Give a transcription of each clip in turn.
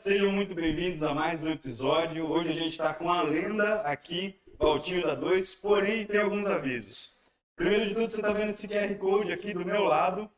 sejam muito bem-vindos a mais um episódio. Hoje a gente está com a lenda aqui, Valtinho da 2, porém tem alguns avisos. Primeiro de tudo, você está vendo esse QR Code aqui do meu lado.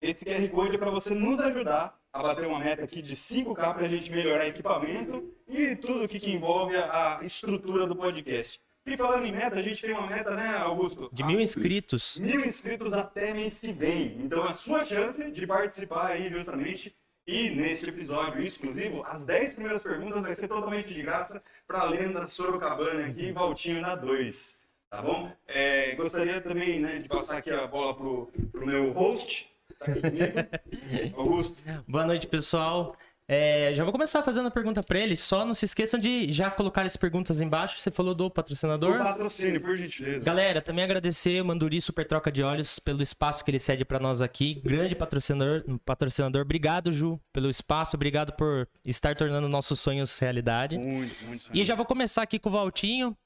Esse QR Code é para você nos ajudar a bater uma meta aqui de 5K para a gente melhorar equipamento e tudo o que, que envolve a estrutura do podcast. E falando em meta, a gente tem uma meta, né, Augusto? De mil inscritos. Mil inscritos até mês que vem. Então, a sua chance de participar aí, justamente, e neste episódio exclusivo, as 10 primeiras perguntas vai ser totalmente de graça para a lenda Sorocabana aqui, Valtinho na 2. Tá bom? É, gostaria também né, de passar aqui a bola pro, pro meu host. Tá aqui comigo. Augusto. Boa noite, pessoal. É, já vou começar fazendo a pergunta para ele. Só não se esqueçam de já colocar as perguntas embaixo. Você falou do patrocinador. Do patrocínio, por gentileza. Galera, também agradecer o Manduri Super Troca de Olhos pelo espaço que ele cede para nós aqui. Grande patrocinador, patrocinador. Obrigado, Ju, pelo espaço. Obrigado por estar tornando nossos sonhos realidade. Muito, muito sonho. E já vou começar aqui com o Valtinho.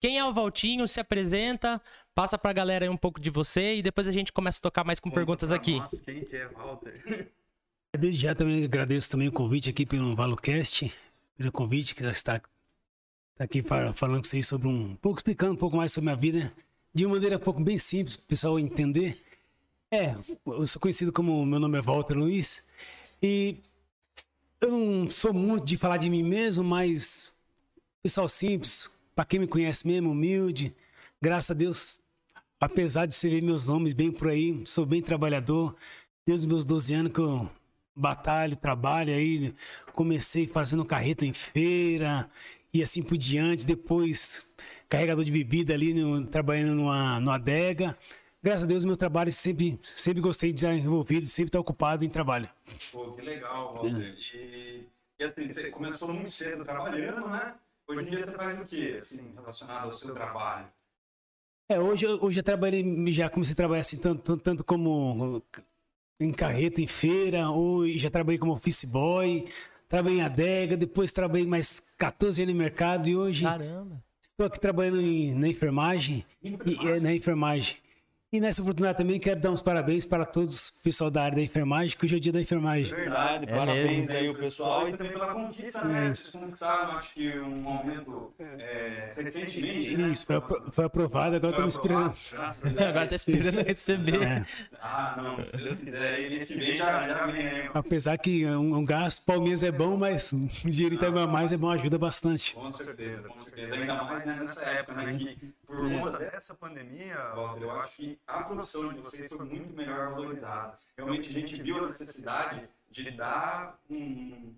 Quem é o Valtinho? Se apresenta, passa pra galera aí um pouco de você e depois a gente começa a tocar mais com Conta perguntas aqui. nós quem que é Walter? Desde já também agradeço também o convite aqui pelo ValoCast, pelo convite que já está, está aqui fa- falando com vocês sobre um, um pouco, explicando um pouco mais sobre a minha vida, de uma maneira um pouco bem simples para o pessoal entender. É, eu sou conhecido como, meu nome é Walter Luiz, e eu não sou muito de falar de mim mesmo, mas pessoal simples, para quem me conhece mesmo, humilde, graças a Deus, apesar de você ver meus nomes bem por aí, sou bem trabalhador, desde os meus 12 anos que eu batalho, trabalho aí, comecei fazendo carreta em feira e assim por diante, depois carregador de bebida ali, no- trabalhando numa, numa adega. Graças a Deus, meu trabalho sempre, sempre gostei de estar envolvido, sempre estar ocupado em trabalho. Pô, que legal, Walter. E, e assim, você começou muito cedo trabalhando, né? Hoje em dia você faz o quê, assim, relacionado ao seu trabalho? É, hoje, eu- hoje eu trabalhei, já comecei a trabalhar assim, tanto, tanto- tanto como em carreta, em feira, ou já trabalhei como office boy, trabalhei em adega, depois trabalhei mais 14 anos no mercado e hoje Caramba. estou aqui trabalhando em- na enfermagem, e, é, na enfermagem. E nessa oportunidade também quero dar uns parabéns para todos o pessoal da área da enfermagem, que hoje é o dia da enfermagem. Verdade, É parabéns mesmo. aí o pessoal e também pela conquista, né? Vocês conquistaram, acho que um aumento é, recentemente, né? Isso, foi, apro- foi aprovado, agora estamos esperando. Agora tá esperando receber. É, Ah, não, se Deus quiser, nesse mês já, já vem aí. apesar que é um, um gasto, Palmeiras é bom, mas o dinheiro tá a mais é bom, ajuda bastante. Com certeza, com certeza. Ainda mais né, nessa época, né? Que por conta dessa pandemia, Walter, eu acho que a produção de vocês foi muito melhor valorizada. Realmente a gente viu a necessidade de dar um-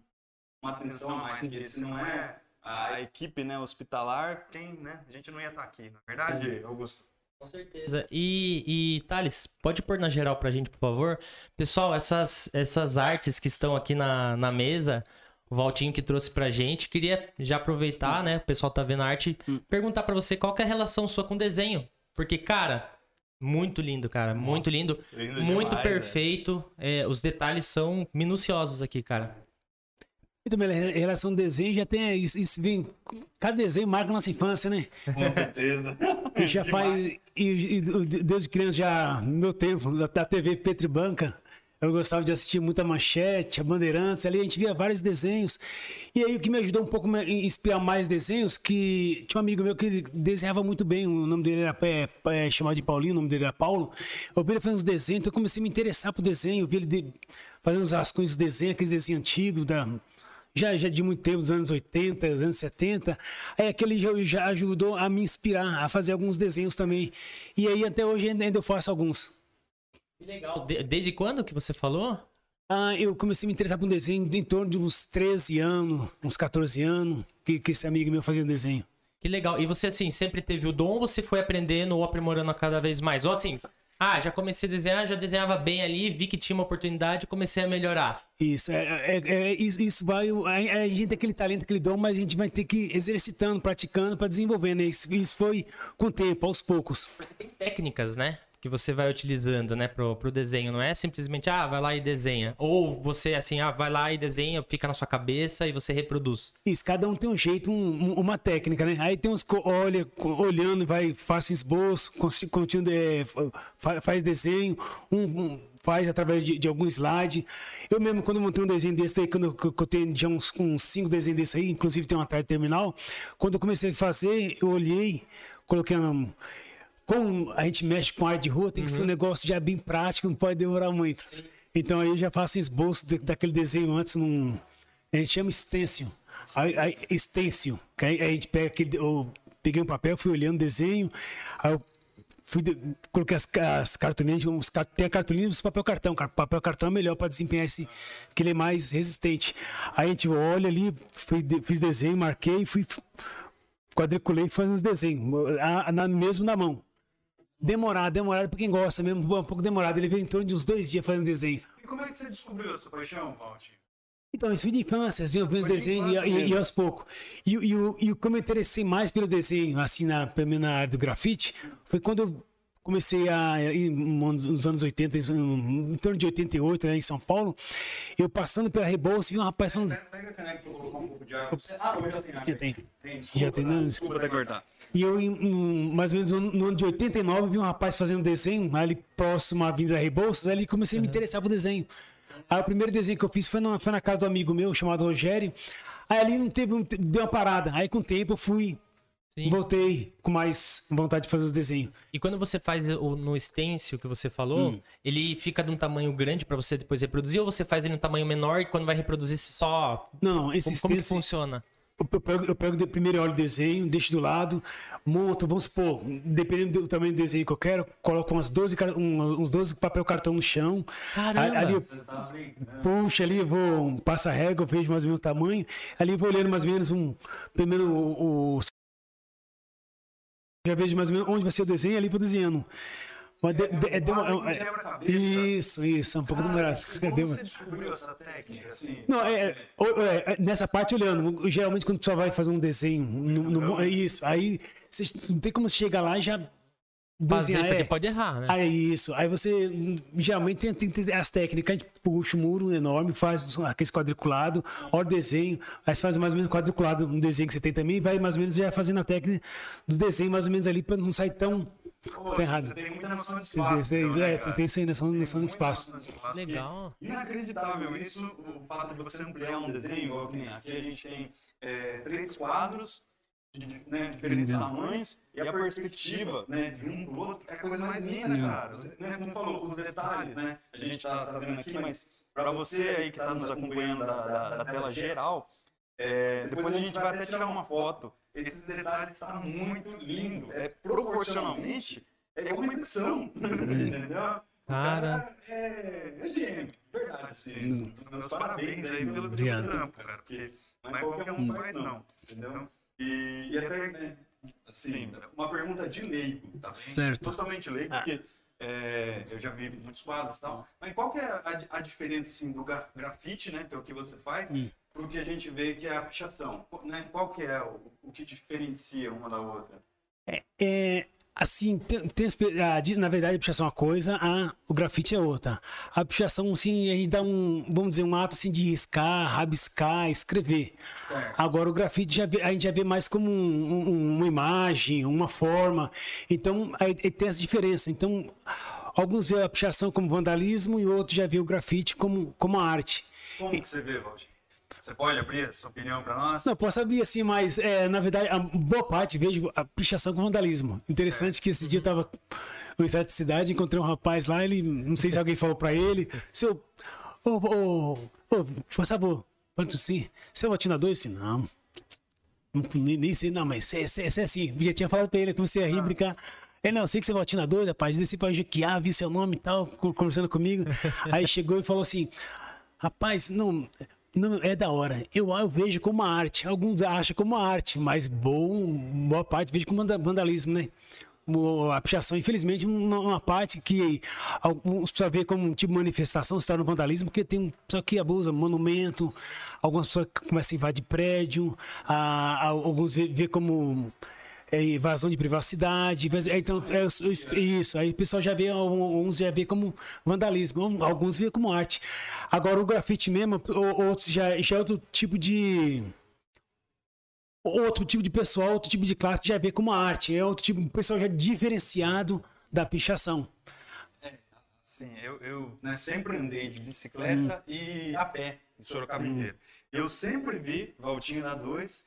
uma atenção a mais, porque se não é a equipe né, hospitalar, quem, né? A gente não ia estar aqui, na verdade, Augusto. Com certeza. E, e Thales, pode pôr na geral pra gente, por favor? Pessoal, essas, essas artes que estão aqui na, na mesa, o Valtinho que trouxe pra gente, queria já aproveitar, né? O pessoal tá vendo a arte, perguntar pra você qual que é a relação sua com desenho. Porque, cara, muito lindo, cara. muito lindo. lindo muito demais, perfeito. É, os detalhes são minuciosos aqui, cara. E também, em relação ao desenho, já tem isso, isso vem. Cada desenho marca a nossa infância, né? Com certeza. E já faz. E, e desde criança, já, no meu tempo, da, TV Petri Banca, eu gostava de assistir muita manchete, a Bandeirantes, ali a gente via vários desenhos. E aí o que me ajudou um pouco a inspirar mais desenhos, que tinha um amigo meu que desenhava muito bem, o nome dele era é, é, chamado de Paulinho, o nome dele era Paulo. Eu vi ele fazendo uns desenhos, então eu comecei a me interessar por desenho, eu vi ele de, fazendo os rascunhos de desenho, aqueles desenhos antigos da já, já de muito tempo, dos anos 80, dos anos 70. Aí aquele já, já ajudou a me inspirar a fazer alguns desenhos também. E aí até hoje ainda eu faço alguns. Que legal. De- desde quando que você falou? Ah, eu comecei a me interessar por desenho em torno de uns 13 anos, uns 14 anos, que, que esse amigo meu fazia desenho. Que legal. E você, assim, sempre teve o dom ou você foi aprendendo ou aprimorando cada vez mais? Ou assim, ah, já comecei a desenhar, já desenhava bem ali, vi que tinha uma oportunidade e comecei a melhorar. Isso, é, é- é- isso, isso vai. A, a gente tem aquele talento, aquele dom, mas a gente vai ter que ir exercitando, praticando para desenvolver, né? Isso, isso foi com o tempo, aos poucos. Tem técnicas, né? Que você vai utilizando, né, pro, pro desenho. Não é simplesmente, ah, vai lá e desenha. Ou você, assim, ah, vai lá e desenha, fica na sua cabeça e você reproduz. Isso, cada um tem um jeito, um, uma técnica, né? Aí tem uns que olha, olhando, vai, faz esboço, continua, é, faz desenho, um, um faz através de, de, algum slide. Eu mesmo, quando montei um desenho desse aí, quando eu, eu tenho já uns, uns cinco desenhos desse aí, inclusive tem uma atrás terminal, quando eu comecei a fazer, eu olhei, coloquei uma como a gente mexe com ar de rua, tem que uhum. ser um uhum. negócio já bem prático, não pode demorar muito. Sim. Então aí eu já faço esboço de, daquele desenho antes num. A gente chama stencil. Aí, aí, stencil. Aí, aí a gente pega aquele. Eu peguei um papel, fui olhando o desenho, aí eu fui de, coloquei as, as cartolinas, uns, tem a cartolina e papel cartão. Papel cartão é melhor para desempenhar esse, que ele é mais resistente. Aí a gente olha ali, fui, fiz desenho, marquei, fui quadriculei e fiz uns desenhos, mesmo na mão. Demorado, demorado pra quem gosta mesmo, um pouco demorado. Ele veio em torno de uns dois dias fazendo desenho. E como é que você descobriu essa paixão, Valtinho? Então, isso foi de infância, assim, eu fiz desenho de e, e, e, aos poucos. E, e, e como eu interessei mais pelo desenho, assim, na, pelo menos na área do grafite, foi quando eu comecei a, nos anos 80, em, torno de 88, né, em São Paulo, eu passando pela Rebouça, vi um rapaz falando... Pega a caneca pra eu colocar um pouco de água. Ah, já tem água. Já tem. tem desculpa, já tem, não, desculpa até cortar. E eu, em, mais ou menos no ano de 89, vi um rapaz fazendo desenho, ali próximo à Avenida Rebouças, aí comecei a me interessar por desenho. Aí o primeiro desenho que eu fiz foi na, foi na casa do amigo meu, chamado Rogério. Aí ali não teve, deu uma parada. Aí com o tempo eu fui Sim. Voltei com mais vontade de fazer os desenhos. E quando você faz o, no stencil que você falou, hum. ele fica de um tamanho grande para você depois reproduzir ou você faz ele em um tamanho menor e quando vai reproduzir só Não, não, esse como, stencil, como que funciona? Eu pego, eu pego primeiro olho o desenho, deixo do lado, monto, vamos supor, dependendo do tamanho do desenho que eu quero, coloco umas 12, uns 12 papel cartão no chão. Caramba! Ali eu tá ali, vou, passa a régua, vejo mais ou menos o tamanho. Ali eu vou olhando mais ou menos um, primeiro os já vejo mais ou menos onde vai ser o desenho ali vou desenhando. Mas de, de, é, uma, é, isso, isso, é um pouco demorado. Como você descobriu essa técnica? Assim? Não, é, é, nessa parte olhando, geralmente quando o pessoal vai fazer um desenho, no, no, é isso, aí você não tem como chegar lá e já Fazer, porque é. pode errar, né? Aí isso. Aí você geralmente tem, tem, tem, as técnicas, a gente puxa um muro enorme, faz aquele quadriculado, olha o desenho, aí você faz mais ou menos quadriculado um desenho que você tem também, e vai mais ou menos já fazendo a técnica do desenho, mais ou menos ali, para não sair tão, Pô, errado. Você tem muita noção de espaço. Então, né, é, tem isso aí, noção, noção de espaço. Legal. Inacreditável isso, o fato de você ampliar um desenho, igual que nem aqui a gente tem é, três quadros de né, diferentes tamanhos e a perspectiva né, de um pro outro é a coisa mais linda, cara. Né, como falou, os detalhes, né? A gente tá, tá vendo aqui, mas para você aí que está nos acompanhando da, da, da tela geral, é, depois a gente vai até tirar uma foto. Esses detalhes estão tá muito lindo. É proporcionalmente é uma edição, entendeu? Cara, é, é gênio, verdade, assim. Meus parabéns aí pelo, pelo trampo, cara, porque não é qualquer um que faz, não, entendeu? E, e até, né, assim, uma pergunta de leigo, tá bem? Certo. Totalmente leigo, ah. porque é, eu já vi muitos quadros e tal. Mas qual que é a, a diferença, assim, do grafite, né, que é o que você faz, hum. pro que a gente vê que é a pichação? Né? Qual que é o, o que diferencia uma da outra? É, é, assim, tem, tem a, na verdade a pichação é uma coisa, a, o grafite é outra. A pichação, assim, a gente dá um, vamos dizer, um ato assim de riscar, rabiscar, escrever. Agora o grafite já vê, a gente já vê mais como um, um, uma imagem, uma forma. Então, aí, tem essa diferença. Então, alguns vê a pichação como vandalismo e outros já vê o grafite como, como arte. Como que você vê, Valdir? Você pode abrir a sua opinião para nós? Não, posso abrir assim, mas é, na verdade, a boa parte vejo a pichação com vandalismo. Interessante é. que esse dia eu tava em certa cidade, encontrei um rapaz lá, ele, não sei se alguém falou para ele, seu, ô, ô, ô, por favor, quanto sim, seu atinador? Disse, não, nem, nem sei, não, mas é, é, é assim, já tinha falado para ele, comecei a rir, ah. brincar. Ele, não, sei que você é atinador, rapaz, desci pra Jequiá, vi seu nome e tal, conversando comigo. Aí chegou e falou assim, rapaz, não, não, é da hora. Eu, eu vejo como arte. Alguns acham como arte, mas bom, boa parte vejo como vandalismo, né? A pichação, infelizmente, uma, uma parte que alguns pessoas vê como um tipo de manifestação se torna vandalismo, porque tem só que abusa monumento, algumas pessoas começam a invadir prédio, a, a, alguns vê, vê como é, invasão de privacidade. é, Então, é, os- isso. Aí o pessoal já vê, uns já vê como vandalismo, alguns vê como arte. Agora, o grafite mesmo, outros já, já é outro tipo de. Outro tipo de pessoal, outro tipo de classe que já vê como arte. É outro tipo de pessoal já diferenciado da pichação. Sim, eu, eu né, sempre andei de bicicleta e a pé em Sorocaba inteiro. Eu sempre vi Valtinho da 2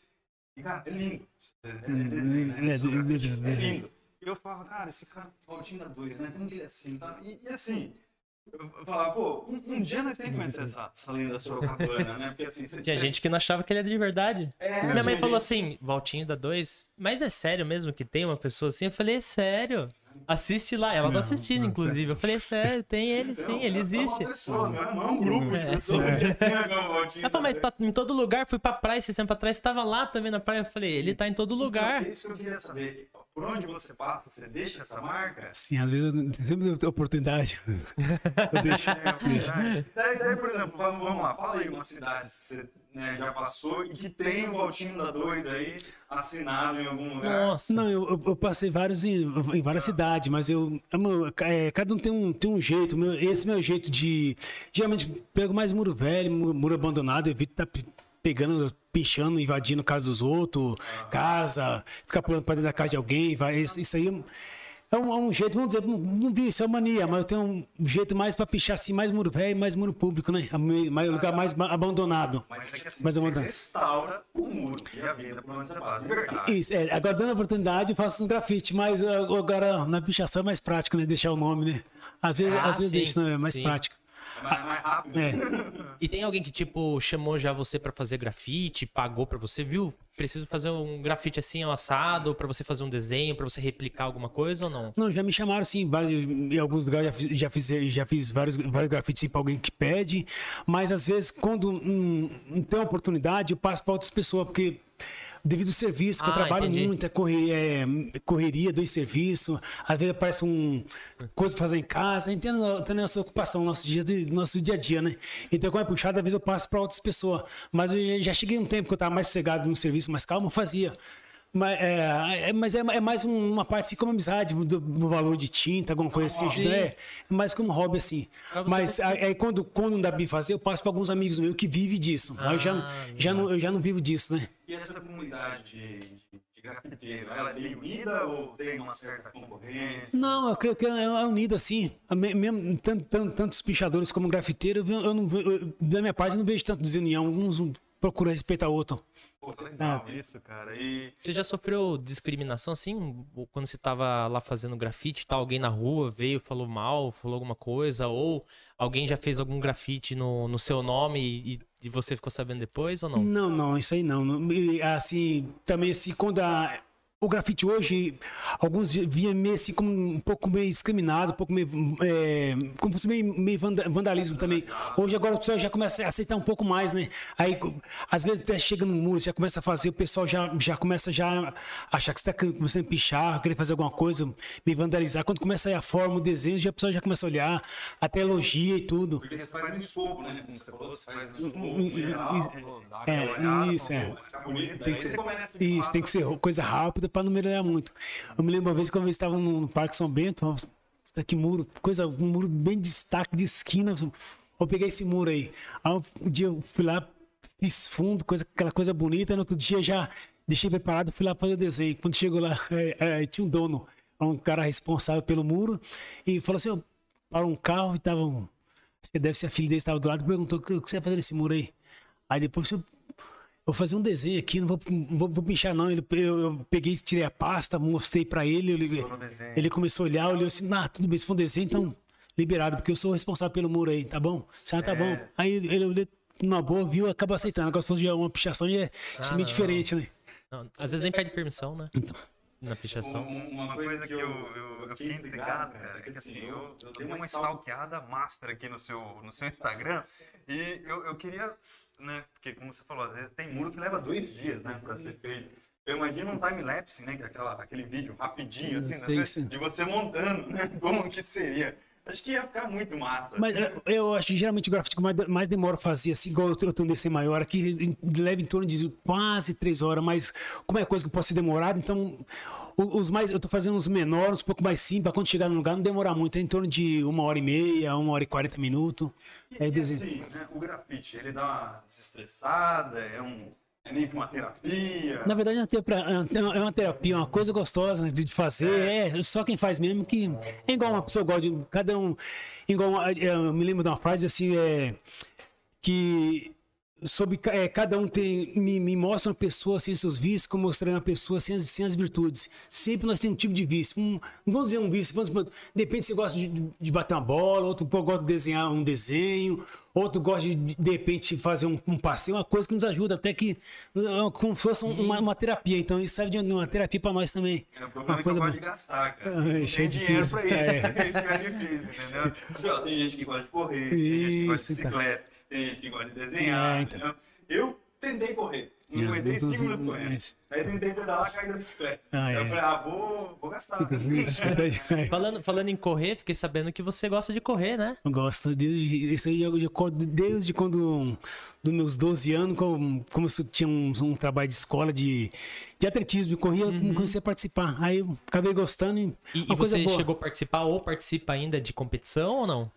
e, cara, é lindo. É, é desenho, né? É, é, é, é lindo. E eu falava, cara, esse cara, Valtinho da 2, né? Como que ele é assim? Tá? E, e assim, eu falava, pô, um, um dia nós temos que conhecer essa, essa lenda sorocabana, né? Porque assim, você, Tinha você- gente que não achava que ele era de verdade. É, Minha mãe falou assim, Valtinho da 2, mas é sério mesmo que tem uma pessoa assim? Eu falei, é sério. Assiste lá. Ela tá Não, assistindo, não, inclusive. Eu falei, é sério, tem ele Então, sim, ele é existe. uma pessoa, não é, não é um grupo de É. pessoas assim, Ela falou, mas tá em todo lugar, fui pra praia esse tempo atrás, tava lá também na praia. Eu falei, ele tá em todo lugar. Então, é isso que eu queria saber. Por onde você passa, você deixa essa marca? Sim, às vezes eu sempre tenho oportunidade. Eu deixo. É, verdade. daí, daí, por exemplo, vamos, vamos lá, fala aí umas cidades que você né, já passou e que tem o Valtinho da 2 aí assinado em algum lugar. Nossa. Não, eu, eu- passei vários em, em várias cidades, mas eu. eu- é, cada um tem um, tem um jeito. meu- esse meu jeito de. Geralmente pego mais muro velho, mu- muro abandonado, evito estar pegando, pichando, invadindo casa dos outros, casa, ficar pulando pra dentro da casa de alguém. Vai, isso, isso aí é um, é um jeito, vamos dizer, não, não vi, isso é mania, mas eu tenho um jeito mais pra pichar assim, mais muro velho, mais muro público, né? Mais, lugar mais ba- abandonado. Mas é que assim, eu você dar- restaura o muro e a vida por onde você passa, de verdade. Isso, é, agora dando a oportunidade eu faço um grafite, mas uh, agora na pichação é mais prático, né? Deixar o nome, né? Às vezes, Ah, às vezes sim, deixa, né? É mais sim. prático. É mais, mais rápido. É. E tem alguém que, tipo, chamou já você pra fazer grafite, pagou pra você, viu? Preciso fazer um grafite assim, ao assado, pra você fazer um desenho, pra você replicar alguma coisa ou não? Não, já me chamaram sim, vários, em alguns lugares já fiz, já fiz, já fiz vários, vários grafites para alguém que pede, mas às vezes quando não, não tem oportunidade eu passo para outras pessoas, porque devido ao serviço, que eu Ah, trabalho entendi. muito, é, corre- é correria, dois serviços, às vezes aparece um coisa para fazer em casa, entendo, entendo essa ocupação, nosso dia, nosso dia a dia, né? Então quando é puxado, às vezes eu passo para outras pessoas, mas eu já- cheguei um tempo que eu estava mais sossegado num serviço mais calmo, eu fazia. Mas é, é- mas é, é mais um- uma parte assim como amizade, do, do valor de tinta, alguma coisa assim. ajuda, É, é mais como hobby assim. Mas aí quando, quando não dá pra mim fazer, eu passo para alguns amigos meus que vivem disso. aí eu já, Ah, já não, eu já não vivo disso, né? E essa comunidade de, de, de grafiteiro, ela é bem unida ou tem uma certa concorrência? Não, eu creio que é é unido assim. Mesmo, tanto, tanto, tanto os pichadores como grafiteiro, eu, eu não eu- da minha parte, eu não vejo tanto desunião. Uns procuram respeitar o outro. Pô, legal isso, cara. E Você já sofreu discriminação assim? Quando você tava lá fazendo grafite, tá alguém na rua veio, falou mal, falou alguma coisa? Ou alguém já fez algum grafite no, no seu nome e, e você ficou sabendo depois ou não? Não, não, isso aí não. Não, Assim, também assim, quando a- o grafite hoje, alguns via meio assim como um pouco meio discriminado, um pouco meio, é, como se fosse meio, meio vanda- vandalismo também. Hoje agora o pessoal já começa a aceitar um pouco mais, né? Aí, às vezes até chega no muro, já começa a fazer, o pessoal já, já começa já a achar que você está começando a pichar, querer fazer alguma coisa, meio vandalizar. Quando começa aí a forma, o desenho, já, o pessoal já começa a olhar, até elogia e tudo. porque você faz no escopo, né? Como você falou, você faz no escopo, geral, é, isso, é. isso, tem que ser coisa rápida para não melhorar muito. Eu me lembro uma vez que uma vez estava no, no Parque São Bento, nossa, aqui muro, coisa, um muro bem de destaque de esquina. Eu peguei esse muro aí. Aí um dia eu fui lá, fiz fundo, coisa, aquela coisa bonita. No outro dia já deixei preparado, fui lá fazer o desenho. Quando chegou lá, é, é, tinha um dono, um cara responsável pelo muro, e falou assim: ó, parou um carro e tava um, que deve ser a filha dele estava do lado, perguntou: o que você vai fazer nesse muro aí? Aí depois eu vou fazer um desenho aqui, não vou, vou, vou pinchar não. Ele, eu, eu peguei, tirei a pasta, mostrei pra ele, ele, ele começou a olhar, olhou assim, ah, tudo bem, se for um desenho, então liberado, porque eu sou o responsável pelo muro aí, tá bom? Ah, tá bom. Aí ele olhou numa boa, viu, acaba aceitando. Agora se fosse uma pichação, já é é meio não. diferente, né? Não, às vezes nem pede permissão, né? Na pichação. Um- Uma coisa que eu, eu, eu fiquei intrigado, cara, é que assim, eu, eu dei uma stalkeada master aqui no seu, no seu Instagram e eu, eu queria, né, porque como você falou, às vezes tem muro que leva dois dias, né, pra ser feito. Eu imagino um time-lapse, né, que é aquela, aquele vídeo rapidinho, assim, Sei, né, de você montando, né, como que seria. Acho que ia ficar muito massa. Mas é, eu acho que geralmente o grafite mais, mais demora fazer, assim, igual eu tenho DC maior aqui, leva em torno de quase três horas, mas como é coisa que pode ser demorada, então os mais, eu tô fazendo uns menores, um pouco mais simples, pra quando chegar no lugar não demorar muito, é em torno de uma hora e meia, uma hora e quarenta minutos. E, Aí e assim, né, o grafite, ele dá uma desestressada, é, um, é meio que uma terapia. Na verdade, é uma, terapia, é uma terapia, uma coisa gostosa de fazer. É. só quem faz mesmo que. É igual uma pessoa gosta de. Cada um. Igual uma- eu me lembro de uma frase assim, é. Que. Sobre, é, cada um tem, me, me mostra uma pessoa sem seus vícios, como mostrando uma pessoa sem as, sem as virtudes. Sempre nós temos um tipo de vício. Um, não vamos dizer um vício, vamos, supor, de repente você gosta de, de bater uma bola, outro gosta de desenhar um desenho, outro gosta de, de repente, fazer um, um passeio, uma coisa que nos ajuda, até que é, como se fosse uma, uma terapia. Então, isso serve de uma terapia para nós também. É, o problema é que coisa eu gosto de gastar, cara. Ah, é tem dinheiro difícil. pra isso. É. Aí fica difícil, entendeu? Porque, ó, tem gente que gosta de correr, tem gente que gosta de cara. bicicleta, tem gente que gosta de desenhar, É, então. entendeu? Eu tentei correr. Não É, aguentei não 5 consigo, minutos correndo. Aí tentei pedalar, caí da bicicleta. Ah, Aí eu é. falei, ah, vou, vou gastar. Isso, é. Falando, falando em correr, fiquei sabendo que você gosta de correr, né? Eu gosto de, isso aí eu, eu, acordo desde quando dos meus 12 anos, como, como eu tinha um, um trabalho de escola de, de atletismo, eu corria, eu comecei a participar. Aí eu acabei gostando e, E, uma e coisa você boa. chegou a participar ou participa ainda de competição ou não?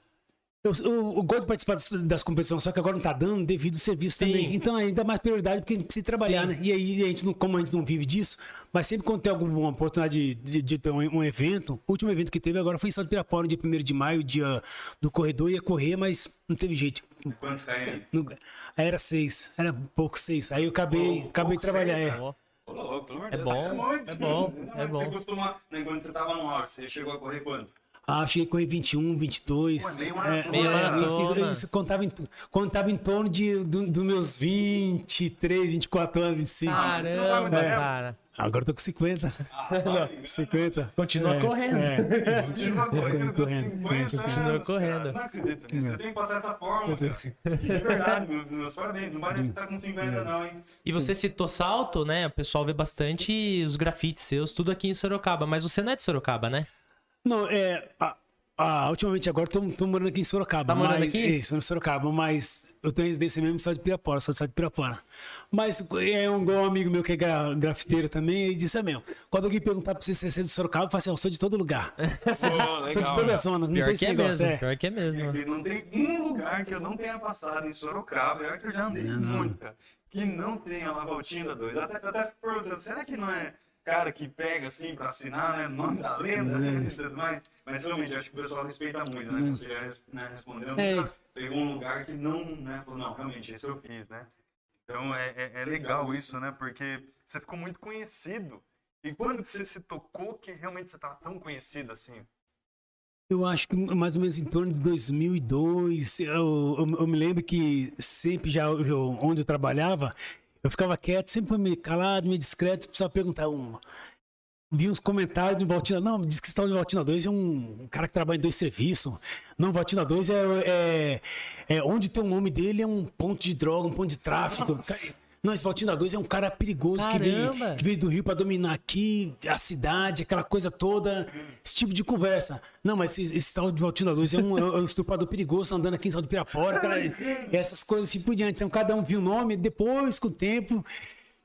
Eu, eu, eu gosto de participar das, das competições, só que agora não tá dando devido ao serviço Sim. também. Então ainda mais prioridade porque a gente precisa trabalhar, Sim. né? E aí a gente não, como a gente não vive disso, mas sempre quando tem alguma oportunidade de, de, de ter um, um evento, o último evento que teve agora foi em São Pirapora, no dia 1 de maio, dia do corredor, ia correr, mas não teve jeito. Quantos Aí era seis, era pouco seis. Aí eu acabei, Pô, acabei de trabalhar. seis, é. cara. Ô, louco, pelo amor de É Deus, bom, muito. é bom, Não, é Você bom. costuma, né, quando você tava no auge, você chegou a correr quanto? Ah, eu cheguei a correr 21, 22. Pô, meio maratona. Meia maratona. Isso, isso quando tava em, quando tava em torno de, do, dos meus 23, 24 anos, 25. Ah, isso não vai muito Caramba, tempo. cara. Agora eu tô com 50. Ah, sabe? 50. Continua É, correndo. é. Continua correndo, com Correndo, 50 continua anos, correndo. Cara. Não acredito nisso. Você tem que passar dessa forma, cara. De verdade, meu- meus parabéns. Não parece que tá com 50 não, hein? E você citou salto, né? O pessoal vê bastante os grafites seus, tudo aqui em Sorocaba. Mas você não é de Sorocaba, né? Não, é. a- a- ultimamente agora tô, tô morando aqui em Sorocaba. Tá morando mas- aqui? Isso, em Sorocaba, mas eu tenho residência mesmo Estado de Pirapora, sou de Estado de Pirapora. Mas é um, igual um amigo meu que é gra- grafiteiro também, ele disse, é mesmo, quando alguém perguntar pra você se você é de Sorocaba, eu falo assim, eu sou de todo lugar. Sou de, Pô, sou de toda a né? zona, não Pior tem que esse é negócio. mesmo, é. pior que é mesmo. E não tem um lugar que eu não tenha passado em Sorocaba. É que eu já andei muito, cara. Que não tenha lá a voltinha da 2. Até, até perguntando, será que não é cara que pega assim pra assinar, né? Nome da lenda, né? E tudo mais. Mas realmente, acho que o pessoal respeita muito, né? Você já né, respondeu. É. Nunca pegou um lugar que não, né? Falou, não, realmente, esse eu fiz, né? Então é, é, é legal isso, né? Porque você ficou muito conhecido. E quando você se tocou que realmente você tava tão conhecido assim? Eu acho que mais ou menos em torno de 2002, eu, eu- eu me lembro que sempre já eu- onde eu trabalhava, eu ficava quieto, sempre meio calado, meio discreto, precisava perguntar uma. Vi uns comentários do Valtina, não, diz que tal de Valtina 2 é um cara que trabalha em dois serviços. Não, Valtina 2 é, é, é onde tem o nome dele é um ponto de droga, um ponto de tráfico. Não, esse Valtina 2 é um cara perigoso que veio, que veio do Rio para dominar aqui, a cidade, aquela coisa toda, esse tipo de conversa. Não, mas esse, esse tal de Valtina 2 é um, é um estuprador perigoso andando aqui em São do Pirapora, cara, essas coisas assim por diante. Então cada um viu o nome, depois, com o tempo,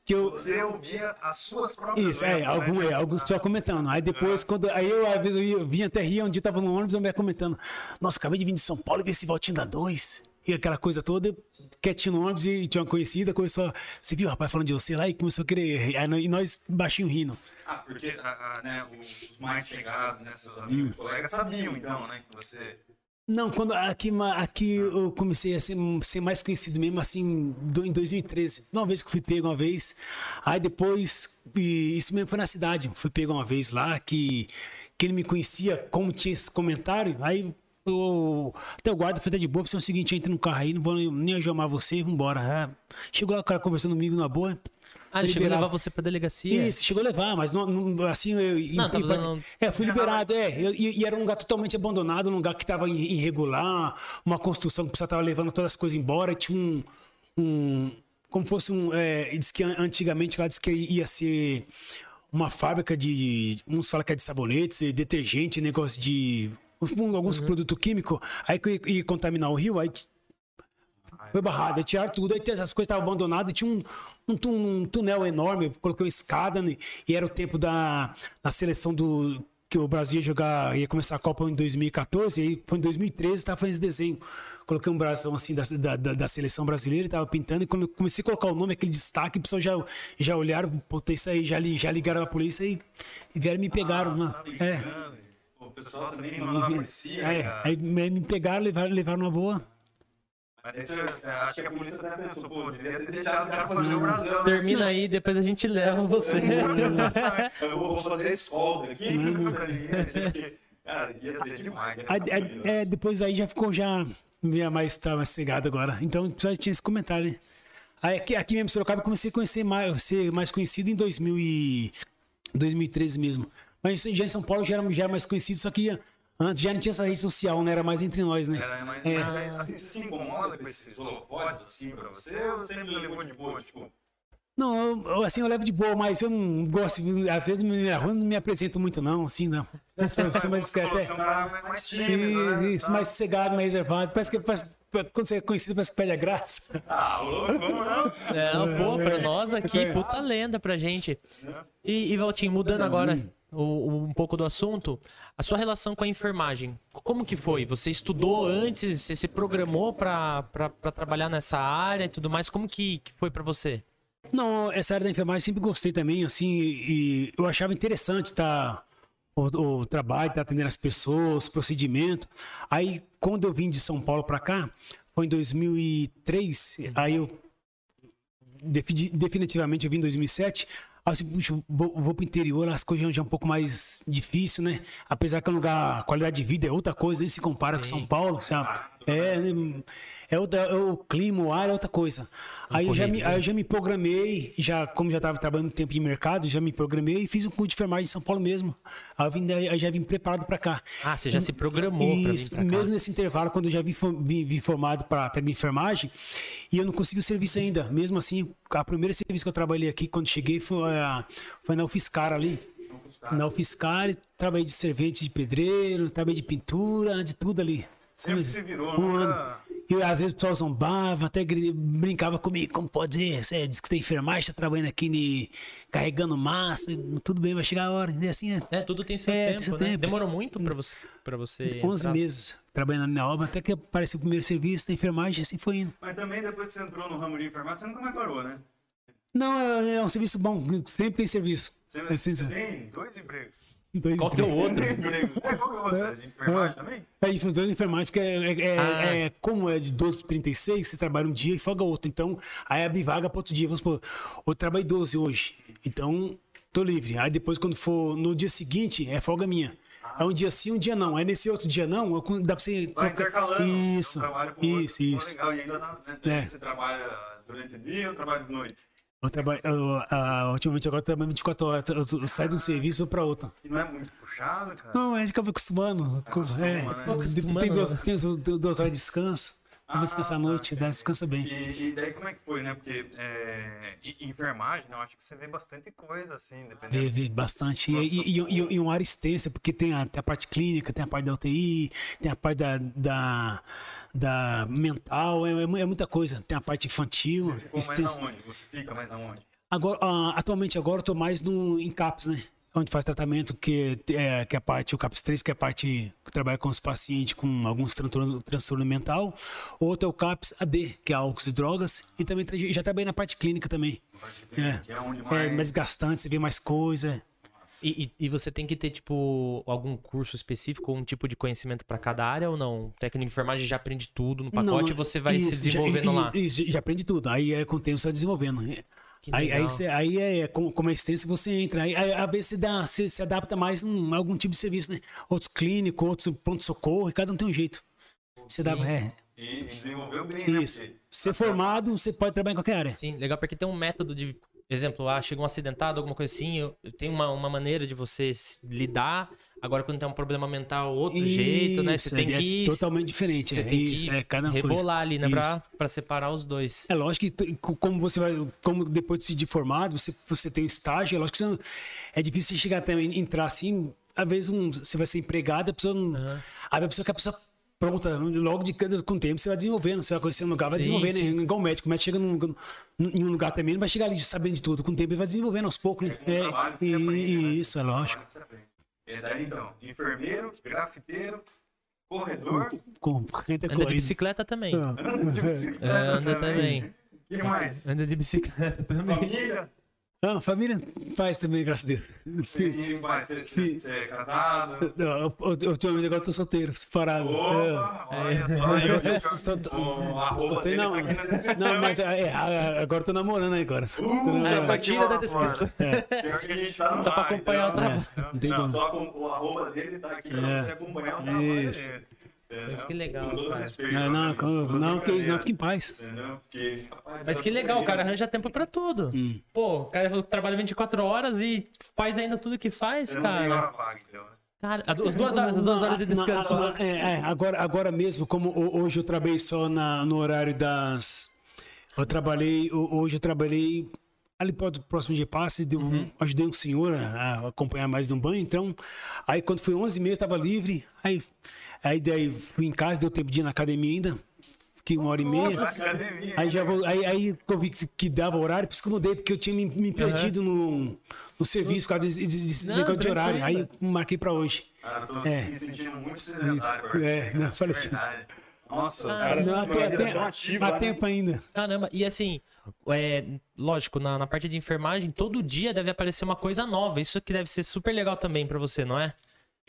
que eu. Você ouvia as suas próprias Isso, é, letras, algum, né? é, alguns pessoal comentando. Aí depois, quando. Aí eu, às vezes, eu ia, vinha até Rio, um dia tava no ônibus, eu ia comentando. Nossa, acabei de vir de São Paulo e ver esse Valtinho da 2. E aquela coisa toda, quietinho no ônibus e tinha uma conhecida, começou. Você viu, rapaz, falando de você lá e começou a querer. Aí, e nós baixinho rindo. Ah, porque a- a, né, os mais chegados, né, seus amigos, colegas, sabiam então, né, que você... Não, quando aqui, aqui eu comecei a ser, ser mais conhecido mesmo assim do- em 2013. Uma vez que fui pego uma vez. Aí depois, isso mesmo foi na cidade. Fui pego uma vez lá que, que ele me conhecia, como tinha esse comentário. Aí eu, até o guarda foi até de boa, falou o seguinte, entra no carro aí, não vou nem algemar você, vambora. Ah, chegou lá o cara conversando comigo na boa. Ah, ele chegou a levar você pra delegacia? Isso, chegou a levar, mas não, não- assim, eu, Não, tá em- fazendo- é, fui liberado, é, e, e era um lugar totalmente abandonado, um lugar que estava irregular, uma construção que o pessoal estava levando todas as coisas embora, e tinha um, um como fosse um, é, diz que an- antigamente lá diz que ia ser uma fábrica de, uns falam que é de sabonetes, detergente, negócio de alguns produtos químicos, aí que ia, ia contaminar o rio, aí foi barrado, tiraram tudo, aí as coisas estavam abandonadas, tinha um, um, um túnel enorme, eu coloquei uma escada, né, e era o tempo da, da seleção do que o Brasil ia jogar, ia começar a Copa em 2014, e aí foi em 2013, estava fazendo esse desenho. Coloquei um brasão assim da, da, da- seleção brasileira, estava pintando, e quando eu comecei a colocar o nome, aquele destaque, o pessoal já, já olharam, pô, isso aí, já, já ligaram a polícia e, e vieram e me pegaram. né? é. O pessoal também não, não aprecia, É, cara. aí me pegaram, levaram, levaram uma boa. Mas aí você- é, acho que a polícia até pensou, pô, devia ter deixado o cara fazer o Brasil. né? Termina aí, depois a gente leva você. Eu vou fazer a escolta aqui. Cara, ia ser demais. né? Aí, aí- é, depois aí já ficou já meio mais, tá mais cegado agora. Então só tinha esse comentário. né? Aí aqui, aqui mesmo em Sorocaba eu comecei a conhecer mais, ser mais conhecido em 2000 e 2013 mesmo. Mas já em São Paulo já era, já era mais conhecido, só que antes já não tinha essa rede social, né? Era mais entre nós, né? Era, mas, É. mas, assim, você se incomoda com esses holofotes assim pra você ou sempre levou de boa? Tipo, Não, eu- assim, eu levo de boa, mas eu não gosto, às vezes na rua eu não me apresento muito não, assim, não. Eu sou, sou mais você discreto. você é é. mais tímido, né? Isso, mais sossegado, mais reservado. Parece que parece- quando você é conhecido, parece que perde a graça. Ah, louco, vamos não. Não, pô, pra nós aqui, puta lenda pra gente. E, e Valtinho, mudando agora o- um pouco do assunto, a sua relação com a enfermagem, como que foi? Você estudou antes, você se programou pra trabalhar nessa área e tudo mais, como que, que foi pra você? Não, essa área da enfermagem sempre gostei também, assim, e eu achava interessante tá, o, o trabalho, tá atendendo as pessoas, procedimento. Aí, quando eu vim de São Paulo para cá, foi em 2003, aí eu defini- definitivamente eu vim em 2007. Aí disse, puxa, vou, vou pro interior, as coisas já é um pouco mais difícil, né? Apesar que é um lugar, a qualidade de vida é outra coisa, nem se compara com São Paulo, sabe? É, né? é, outra- é o clima, o ar é outra coisa. Aí eu, já me, aí eu já me programei, já, como já estava trabalhando um tempo de mercado, já me programei e fiz um curso de enfermagem em São Paulo mesmo. Aí eu vim, aí já vim preparado para cá. Ah, você já se programou pra vir pra cá. mesmo nesse intervalo, quando eu já vim, vim- vim formado para técnico de enfermagem, e eu não consegui o serviço ainda. Mesmo assim, a primeira serviço que eu trabalhei aqui, quando cheguei, foi, a- foi na UFSCar ali. Na UFSCar, trabalhei de servente de pedreiro, trabalhei de pintura, de tudo ali. Sempre se virou, ano. E às vezes o pessoal zombava, até brincava comigo, como pode ser? Você diz que tem enfermagem, tá trabalhando aqui ne- carregando massa, tudo bem, vai chegar a hora. E assim, é, É, tudo tem seu É, tem tempo, seu né? tempo. Demorou muito pra você, pra você 11 entrar? meses trabalhando na obra, até que apareceu o primeiro serviço da enfermagem, assim foi indo. Mas também depois que você entrou no ramo de enfermagem, você nunca mais parou, né? Não, é, é um serviço bom, sempre tem serviço. Você, É, você tem dois empregos. Dois Qual que é o outro? É, qual que é o outro? É de enfermagem também? É, e os dois enfermagem, porque é, é- é- Ah. é- como é de 12 para 36, você trabalha um dia e folga outro. Então, aí abre vaga para outro dia. Vamos supor, eu trabalhei 12 hoje, então tô livre. Aí depois, quando for no dia seguinte, é folga minha. É um dia sim, um dia não. Aí nesse outro dia não, eu dá para você. Vai intercalando. Isso, um trabalho com o isso, outro. Isso. legal. E ainda dá, né, É. você trabalha durante o dia ou trabalha de noite? Eu trabalho, eu, ah, ultimamente agora eu trabalho 24 horas. Eu, eu saio de um serviço e vou para outro. E não é muito puxado, cara? Não, a gente acaba acostumando. Acostuma, é, né? Acostumando, tem, duas, né? tem duas- horas de descanso. Eu vou descansar à Ah, noite, tá, descansa bem. E, e daí como é que foi, né? Porque é, enfermagem, né, eu acho que você vê bastante coisa, assim, Vê, dependendo. vê bastante. E, e, e, e, e uma área extensa, porque tem a, tem a parte clínica, tem a parte da UTI, tem a parte da, da, da mental, é, é é muita coisa. Tem a parte infantil, Você ficou mais extensa. na onde? Você fica mais na onde? Agora, ah, atualmente agora eu tô mais no em CAPS, né? Onde faz tratamento, que é, que é a parte, o CAPS 3, que é a parte que trabalha com os pacientes com alguns transtorno, transtorno mental. Outro é o CAPS AD, que é álcool e drogas. E também já trabalhei na parte clínica também. É, Que é onde é mais... mais gastante, você vê mais coisa. E, e- e você tem que ter, tipo, algum curso específico, um tipo de conhecimento pra cada área ou não? Técnico de enfermagem já aprende tudo no pacote e você vai se isso, desenvolvendo já, lá. Isso, já aprende tudo. Aí é, com o tempo você vai desenvolvendo. Que Aí, aí, aí é como, como é extenso, você entra. Aí, aí, às vezes você, dá, você se adapta mais em algum tipo de serviço, né? Outros clínicos, outros pronto-socorro, e cada um tem um jeito. Você dá, é, E desenvolveu bem, né? isso. Porque- Ser formado, você pode trabalhar em qualquer área. Sim, legal porque tem um método de. Exemplo, ah, chega um acidentado, alguma coisa assim, tenho uma, uma maneira de você se lidar. Agora, quando tem um problema mental, outro jeito, né? Você Isso, tem é que. totalmente diferente. Você é tem isso, que é cada coisa. rebolar ali, né? Pra, Isso. pra separar os dois. É lógico que como você vai, como depois de formado, você, você tem um estágio, é lógico que você é difícil você chegar até entrar assim, às vezes um, você vai ser empregado, a pessoa não. Aí a pessoa que a pessoa pronta, logo de cada- com o tempo, você vai desenvolvendo, você vai conhecendo um lugar, vai Sim, desenvolvendo, sim. né? igual o médico, o médico chega num, num- em um lugar também, não vai chegar ali sabendo de tudo, com o tempo ele vai desenvolvendo aos poucos, né? O trabalho você e- aprende, né? isso, é lógico. trabalho você aprende. E daí então, enfermeiro, grafiteiro, corredor, Com, Anda de bicicleta também. anda de bicicleta É, anda também. O que mais? Anda de bicicleta também. Família? Não, a família faz também, graças a Deus. Filhinho, pai, você, Sim. você é casado? Não, eu- eu- Ultimamente agora eu tô solteiro, separado. Opa, olha só. É. eu- Eu sou- tô- O arroba Tô- dele não, tá aqui na descrição. não, mas é, é, agora eu tô namorando aí agora. Uh, namorando. Ah, então tira da descrição. Gente tá Só pra ar, acompanhar o entendeu? trabalho. É, não Não, como. só com o arroba dele tá aqui pra É. você acompanhar o trabalho Isso. dele. Entendeu? Mas que legal, respeito, Não, não, não, toda não, que isso, não, fique em paz. Entendeu? Porque, rapaz, Mas que legal, o cara arranja tempo pra tudo. Hum. Pô, o cara trabalha 24 horas e faz ainda tudo que faz, Você não tem cara. vaga, então, né? Cara, as duas horas, as duas horas de descanso. Não, é, é, agora, agora mesmo, como ho- hoje eu trabalhei só na, no horário das. Eu trabalhei, ho- hoje eu trabalhei ali para o próximo dia passe, deu, Uhum. ajudei um senhor a, a acompanhar mais de um banho, então, aí quando foi 11h30 eu tava livre, aí, aí daí fui em casa, deu tempo de ir na academia ainda, fiquei uma hora e meia. Nossa, academia, Aí já vou, aí, aí que eu vi que, dava horário, por isso que eu mudei, porque eu tinha me, me perdido no, no serviço por causa desse, desse Não, negócio de horário. Aí marquei pra hoje. Cara, eu tô É. me sentindo muito sedentário agora. É, assim, não, falei assim. Nossa, Ah, cara, Não, até, é tão ativa, há né? tempo ainda. Caramba, e assim, é, lógico, na, na parte de enfermagem, todo dia deve aparecer uma coisa nova. Isso que deve ser super legal também pra você, não é?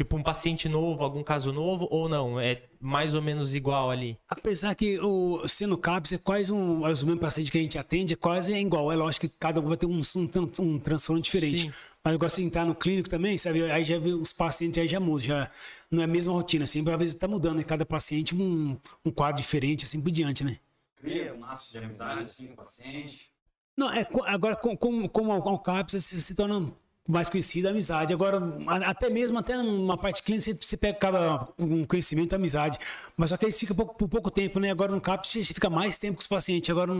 Tipo, um paciente novo, algum caso novo, ou não? É mais ou menos igual ali. Apesar que o sendo CAPS é quase um. Os mesmos pacientes que a gente atende é quase igual. É lógico que cada um vai ter um, um, um transtorno diferente. Sim. Mas eu gosto de entrar no clínico também, sabe? Aí já vê os pacientes aí já mudam, já não é a mesma rotina. Sempre às vezes tá mudando, né? Cada paciente um, um quadro diferente, assim por diante, né? Cria um laço de amizade assim com o paciente. Não, é, agora com, com, com o CAPS se, se torna mais conhecido a amizade. Agora, até mesmo até numa parte clínica, você, você pega acaba um conhecimento, amizade. Mas só que aí fica pouco, por pouco tempo, né? Agora no CAPS você fica mais tempo com os pacientes. Agora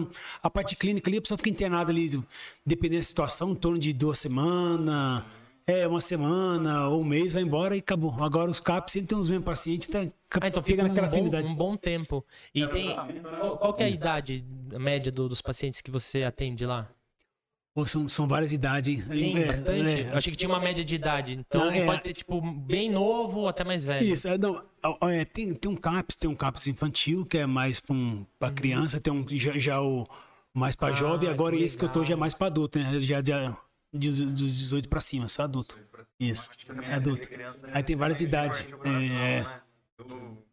a parte clínica ali, a pessoa fica internada ali, dependendo da situação, em torno de duas semanas. É, uma semana ou um mês, vai embora e acabou. Agora os CAPS sempre tem os mesmos pacientes, tá, Ah, então fica fica um naquela bom, afinidade. um bom tempo. E É, tem. né? Qual, qual que é a idade média do- dos pacientes que você atende lá? Ou são, são várias idades. Tem É, bastante? é, Eu achei que tinha uma média de idade. Então Não, é. pode ter, tipo, bem novo ou até mais velho. Isso, é, não, é, tem, tem um CAPS, tem um CAPS infantil, que é mais para um, pra criança, tem um já, já o mais para Uhum. Ah, jovem, agora que esse que eu tô já é mais para adulto, né? Já, já dos, dos 18 para cima, só adulto. Isso, Acho que também é adulto. Aí tem várias idades. É. né? Eu-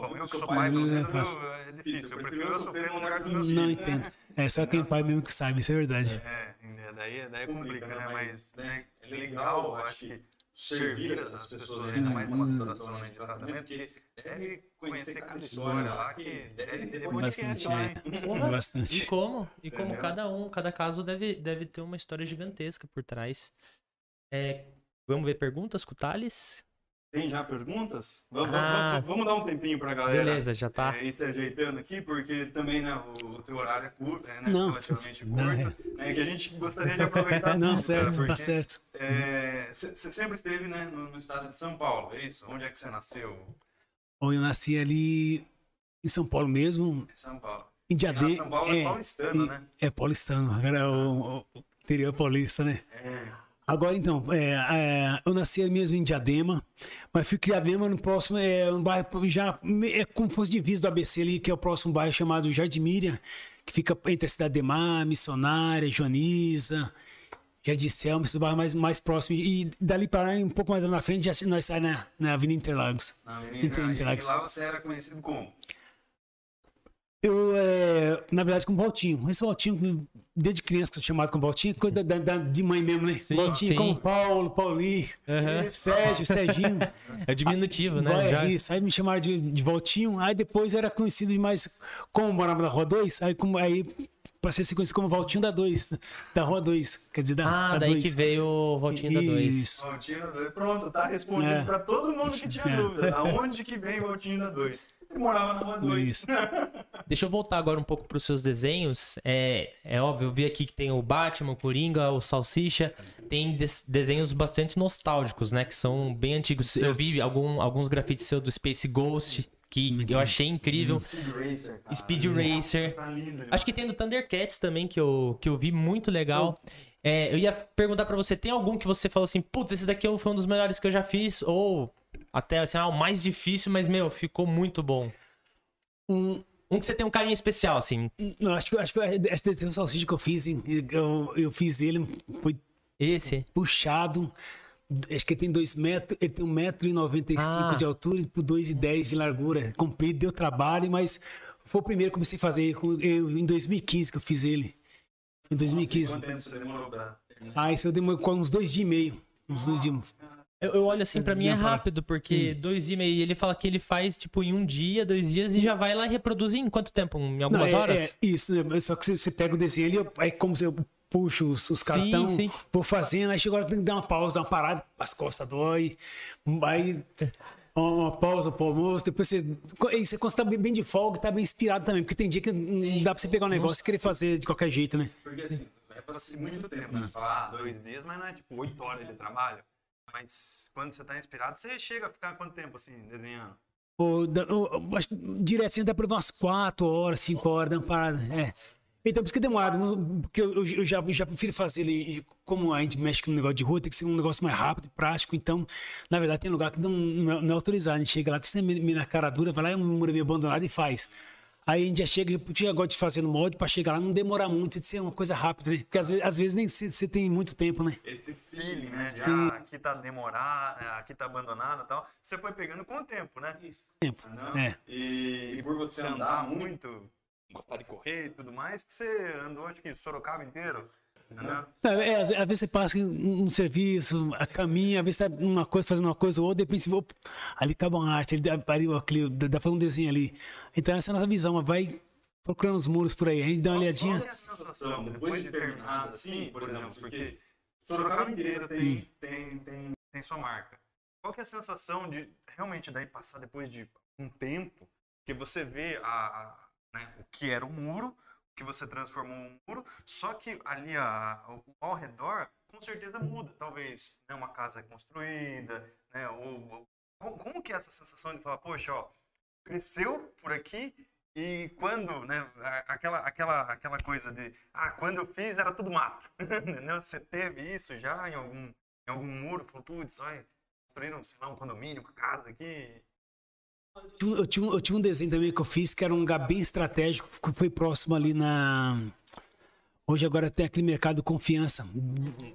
Bom, eu que sou pai, pelo É, menos, é difícil. Eu prefiro eu sofrer no lugar dos meus Não filhos. entendo. É só quem pai mesmo que sabe, isso é verdade. É, é, daí, daí complica, né? Mas né, é legal, eu acho que servir as pessoas, ainda mais numa situação né, de tratamento, porque deve conhecer cada história lá, que deve ter Bastante, é. Porra, Bastante. E como? E como Entendeu? cada um, cada caso deve, deve ter uma história gigantesca por trás. É, vamos ver perguntas com o Thales? Tem já perguntas? Vamos, Ah. vamos, vamos dar um tempinho pra galera. Beleza, já tá. É, ir se ajeitando aqui, porque também né, o, o teu horário é curto, é, né, Não. relativamente curto, Não, é. né, que a gente gostaria de aproveitar Não, tudo, certo, cara, tá certo. é, Você sempre esteve né, no, no estado de São Paulo, é isso? Onde é que você nasceu? Ou eu nasci ali em São Paulo mesmo, Em São Paulo. em Diadema. São Paulo é, paulistano, né? É paulistano, agora é o, o interior paulista, né? É. Agora então, é, é, eu nasci mesmo em Diadema, mas fui criado mesmo no próximo, é, um bairro já, é como se fosse divisa do ABC ali, que é o próximo bairro chamado Jardim Miriam, que fica entre a Cidade de Mar, Missionária, Joaniza, Jardim Selma, esses bairros mais, mais próximos. E dali para lá, um pouco mais na frente, já, nós saímos na, na Avenida Interlagos. Na Avenida e Interlagos. lá você era conhecido como? Eu, é, na verdade, como Valtinho. Esse Valtinho, desde criança que eu chamado como Valtinho, coisa da, da- de mãe mesmo, né? Sim, Valtinho sim. como Paulo, Paulinho, Aham. Sérgio, Serginho. É diminutivo, né? Vai, Já- Isso, aí me chamaram de, de Valtinho. Aí depois eu era conhecido demais como morava na Rua 2. Aí, como, aí passei a ser conhecido como Valtinho da 2, da Rua 2. Quer dizer, da, Ah, da daí 2. que veio o Voltinho da 2. Isso. Valtinho da 2. Pronto, tá respondido É. pra todo mundo que tinha É. dúvida. Aonde que vem Valtinho da 2? Que morava na rua 2. Isso. Deixa eu voltar agora um pouco para os seus desenhos. É, é óbvio, eu vi aqui que tem o Batman, o Coringa, o Salsicha. Tem des- desenhos bastante nostálgicos, né? Que são bem antigos. Eu vi algum, alguns grafites seu do Space Ghost, que eu achei incrível. Speed Racer, cara. Speed Racer. Tá lindo, Acho que tem do Thundercats também, que eu, que eu vi muito legal. É, eu ia perguntar pra você, tem algum que você falou assim, putz, esse daqui foi um dos melhores que eu já fiz? Ou até assim, ah, o mais difícil, mas, meu, ficou muito bom. Um, Um que você tem um carinho especial, assim. não, acho que, acho que esse desenho salsicha que eu fiz, hein, eu, eu fiz ele, foi Esse. puxado. Acho que ele tem 2 metros, ele tem 1,95m Ah. de altura e por 2,10 de largura. Comprido, deu trabalho, mas foi o primeiro que eu comecei a fazer. eu- em 2015 que eu fiz ele. Em 2015. Quanto tempo você demorou pra? Ah, isso eu demorei com uns dois dias e meio. Uns dois dias. Eu, eu olho assim, pra mim é rápido, porque dois dias e meio. Ele fala que ele faz, tipo, em um dia, dois dias, e já vai lá e reproduz em quanto tempo? Em algumas Não, é- horas? é isso, né? só que você, pega o desenho ali, aí como se eu puxo os, os cartão, sim. vou fazendo, aí chega a hora tem que dar uma pausa, dar uma parada, as costas dói, aí uma pausa pro almoço, depois você. Aí você quando você tá bem, bem de folga, tá bem inspirado também, porque tem dia que não dá pra você pegar um negócio e querer fazer de qualquer jeito, né? Porque assim, leva-se muito tempo, né? Você fala, ah, dois dias, mas não é tipo oito horas de trabalho. Mas quando você tá inspirado, você chega a ficar quanto tempo assim, desenhando? Ou, que diretinho dá pra umas 4 horas, 5 horas, uma parada. É. Então, por isso que demora, não- porque eu, eu já, eu já prefiro fazer ele, como a gente mexe com um negócio de rua, tem que ser um negócio mais rápido, prático. Então, na verdade, tem lugar que não, não, é, não é autorizado. A gente chega lá, tem que ser na cara dura, vai lá, é um muro meio abandonado e faz. Aí a gente já chega, eu já gosto de fazer no molde pra chegar lá, não demorar muito, de ser uma coisa rápida, né? Porque às vezes, às vezes nem você tem muito tempo, né? Esse feeling, né? De, ah, aqui tá demorado, é, aqui tá abandonado e tal. Você foi pegando com o tempo, né? Tempo. Entendeu? É. E, e por você andar muito, gostar de correr e tudo mais, que você andou, acho que Sorocaba inteiro. É, às, às vezes você passa um, um serviço, a caminha, às vezes tá uma coisa fazendo uma coisa ou outra, de repente você, ali acaba uma arte, ali, dá- ali, aquele, dá pra fazer um desenho ali. Então essa é a nossa visão, vai procurando os muros por aí, a gente dá uma olhadinha. Qual é a sensação, depois de terminado assim, por exemplo, porque Sorocaba inteira tem, tem, tem, tem sua marca. Qual que é a sensação de realmente daí passar depois de um tempo que você vê a, a- né, o que era o muro, que você transformou um muro, só que ali a, ao redor com certeza muda, talvez né, uma casa é construída, né, ou, ou- como, como que é essa sensação de falar, poxa, ó, cresceu por aqui e quando, né, aquela, aquela, aquela coisa de, ah, quando eu fiz era tudo mato? Você teve isso já em algum, em algum muro, falou, putz, olha, construíram, sei lá, um condomínio, uma casa aqui, Eu tinha, eu tinha um desenho também que eu fiz que era um lugar bem estratégico, que foi próximo ali na. Hoje agora tem aquele mercado confiança.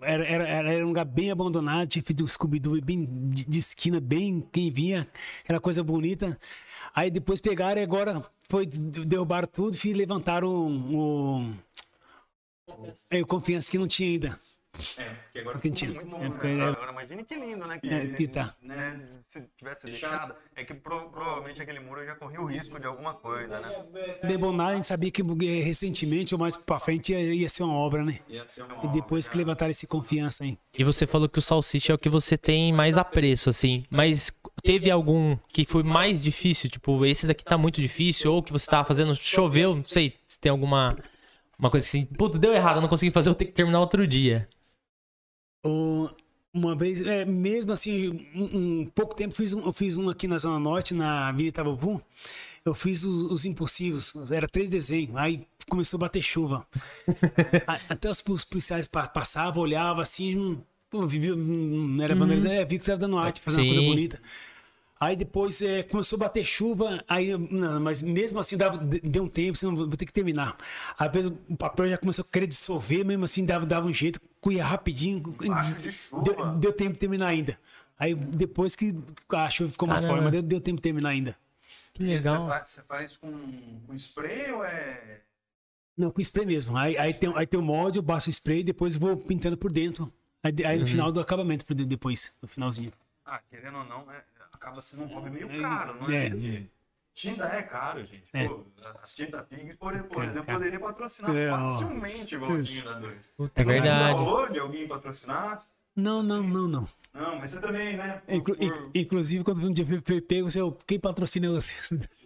Era, era, era um lugar bem abandonado, tinha feito um Scooby-Doo bem de, de esquina, bem quem vinha, era coisa bonita. Aí depois pegaram e agora foi, derrubaram tudo e levantaram o, o, o confiança que não tinha ainda. É, porque agora Porque ficou muito é, bom, porque né? é- Agora imagine que lindo, né? Que, É, que tá. né, se tivesse deixado, é que pro- provavelmente aquele muro já corria o risco de alguma coisa, né? Debonar, a gente sabia que eh, recentemente ou mais pra frente ia, ia ser uma obra, né? Ia ser uma E depois obra, que levantaram esse confiança aí. E você falou que o salsicha é o que você tem mais apreço, assim. Mas teve algum que foi mais difícil? Tipo, esse daqui tá muito difícil, ou que você tava fazendo, choveu, não sei, se tem alguma uma coisa assim, putz, deu errado, eu não consegui fazer, eu vou ter que terminar outro dia. Uma vez, é, mesmo assim, um, um pouco tempo, fiz um, eu fiz um aqui na Zona Norte, na Avenida Itabubu. Eu fiz os, os impulsivos, era três desenhos, aí começou a bater chuva. A- Até os, os policiais pa- passavam, olhavam assim, vivi, hum, não era vandalismo, é, vi que tava dando arte, fazendo uma coisa Sim. bonita. Aí depois é, começou a bater chuva, aí, não, mas mesmo assim dava, de- deu um tempo, senão vou vou ter que terminar. Às vezes o papel já começou a querer dissolver, mesmo assim dava, dava um jeito, corria rapidinho. De chuva. Deu, deu tempo de terminar ainda. Aí depois que a chuva ficou mais forte, mas deu, deu tempo de terminar ainda. Que E Você legal. faz, você faz com, com spray ou é. Não, com spray mesmo. Aí, aí, tem, aí tem o molde, eu baixo o spray e depois vou pintando por dentro. Aí, aí Uhum. no final do acabamento, depois, no finalzinho. Ah, querendo ou não, é- acaba sendo um hobby meio caro, não é? É, Porque tinta é caro, gente. É. Pô, as tinta Pigs, por, por É, exemplo, cara. poderia patrocinar É, facilmente o da 2. É verdade. Rolou de alguém patrocinar? Não, não, não, não. Não, mas você também, né? por- Inclu- por- in- Inclusive, quando um dia pego, você, quem patrocina você?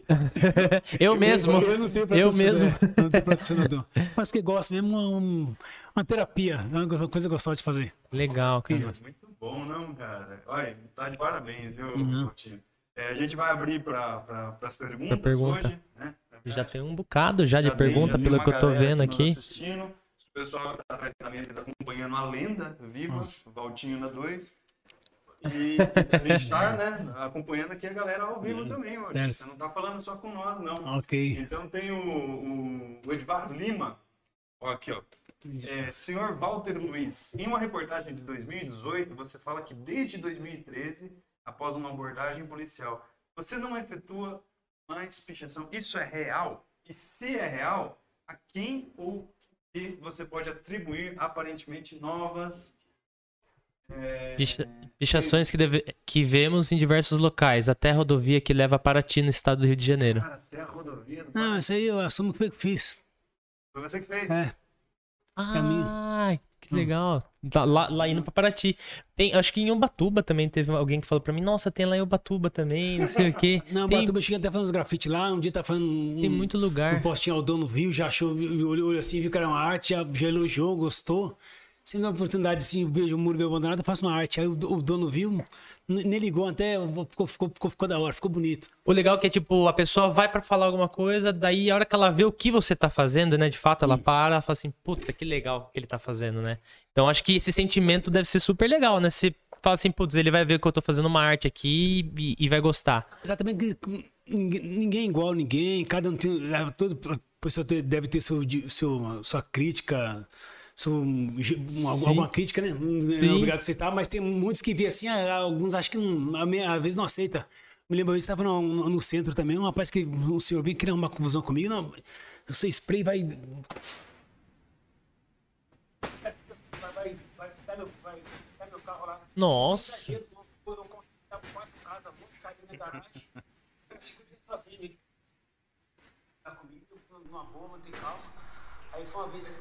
eu mesmo. Eu não tenho Eu mesmo. é, eu não tenho patrocinador. Mas porque gosto mesmo, é um- uma terapia. É uma coisa gostosa de fazer. Legal, cara. Muito bom, não, cara? Olha, tá de parabéns, viu, Uhum. É, a gente vai abrir para pra, as perguntas pergunta. hoje, né? Já tem um bocado já de Já tem- pergunta, tem pelo que eu tô vendo nos aqui. Assistindo. O pessoal que tá atrás da mesa acompanhando a lenda viva, o Valtinho na 2. E a gente tá, né, acompanhando aqui a galera ao vivo também, Valtinho. certo. Você não tá falando só com nós, não. Ok. Então tem o, o, o Edvar Lima. Ó, aqui, ó. É, senhor Walter Luiz, em uma reportagem de 2018, você fala que desde 2013, após uma abordagem policial, você não efetua mais pichação. Isso é real? E se é real, a quem ou que você pode atribuir aparentemente novas é, Picha- Pichações que, deve- que vemos em diversos locais, até a rodovia que leva a Paraty no estado do Rio de Janeiro. Cara, até a rodovia do Não, Paraná. isso aí eu assumo que foi que fiz. Foi você que fez? É. Ah, que Hum. legal. Tá lá, lá indo pra Paraty. Tem, acho que em Ubatuba também teve alguém que falou pra mim, nossa, tem lá em Ubatuba também, não sei o quê. Não, tem, Batuba, eu cheguei até fazendo uns grafites lá. Um dia tá fazendo um, tem muito lugar. um postinho, o dono viu, já achou, olhou, olhou assim, viu que era uma arte, já, já elogiou, gostou. Sempre dá uma oportunidade, assim, vejo o muro meio abandonado, eu faço uma arte. Aí o, o dono viu, nem ligou até, ficou, ficou, ficou, ficou da hora, ficou bonito. O legal é que é tipo, a pessoa vai pra falar alguma coisa, daí a hora que ela vê o que você tá fazendo, né? De fato, ela para, ela fala assim, puta, que legal que ele tá fazendo, né? Então acho que esse sentimento deve ser super legal, né? Você fala assim, putz, ele vai ver que eu tô fazendo uma arte aqui e, e vai gostar. Exatamente, ninguém, é igual a ninguém, cada um tem. Todo pessoa deve ter seu, seu, sua crítica, um- alguma, alguma crítica, né? Não é Sim. obrigado a aceitar, mas tem muitos que vê assim, ah, alguns acham que não, às vezes não aceita. Me lembro, eu estava no, no- centro também, um rapaz que um senhor veio criar uma confusão comigo, não, o seu spray vai. Vai, vai, vai, vai, meu- vai, vai meu carro lá. Nossa. Quatro casas, muito na garagem. Ele fazendo, ele tá comigo, numa boa, não tem. Aí foi uma vez que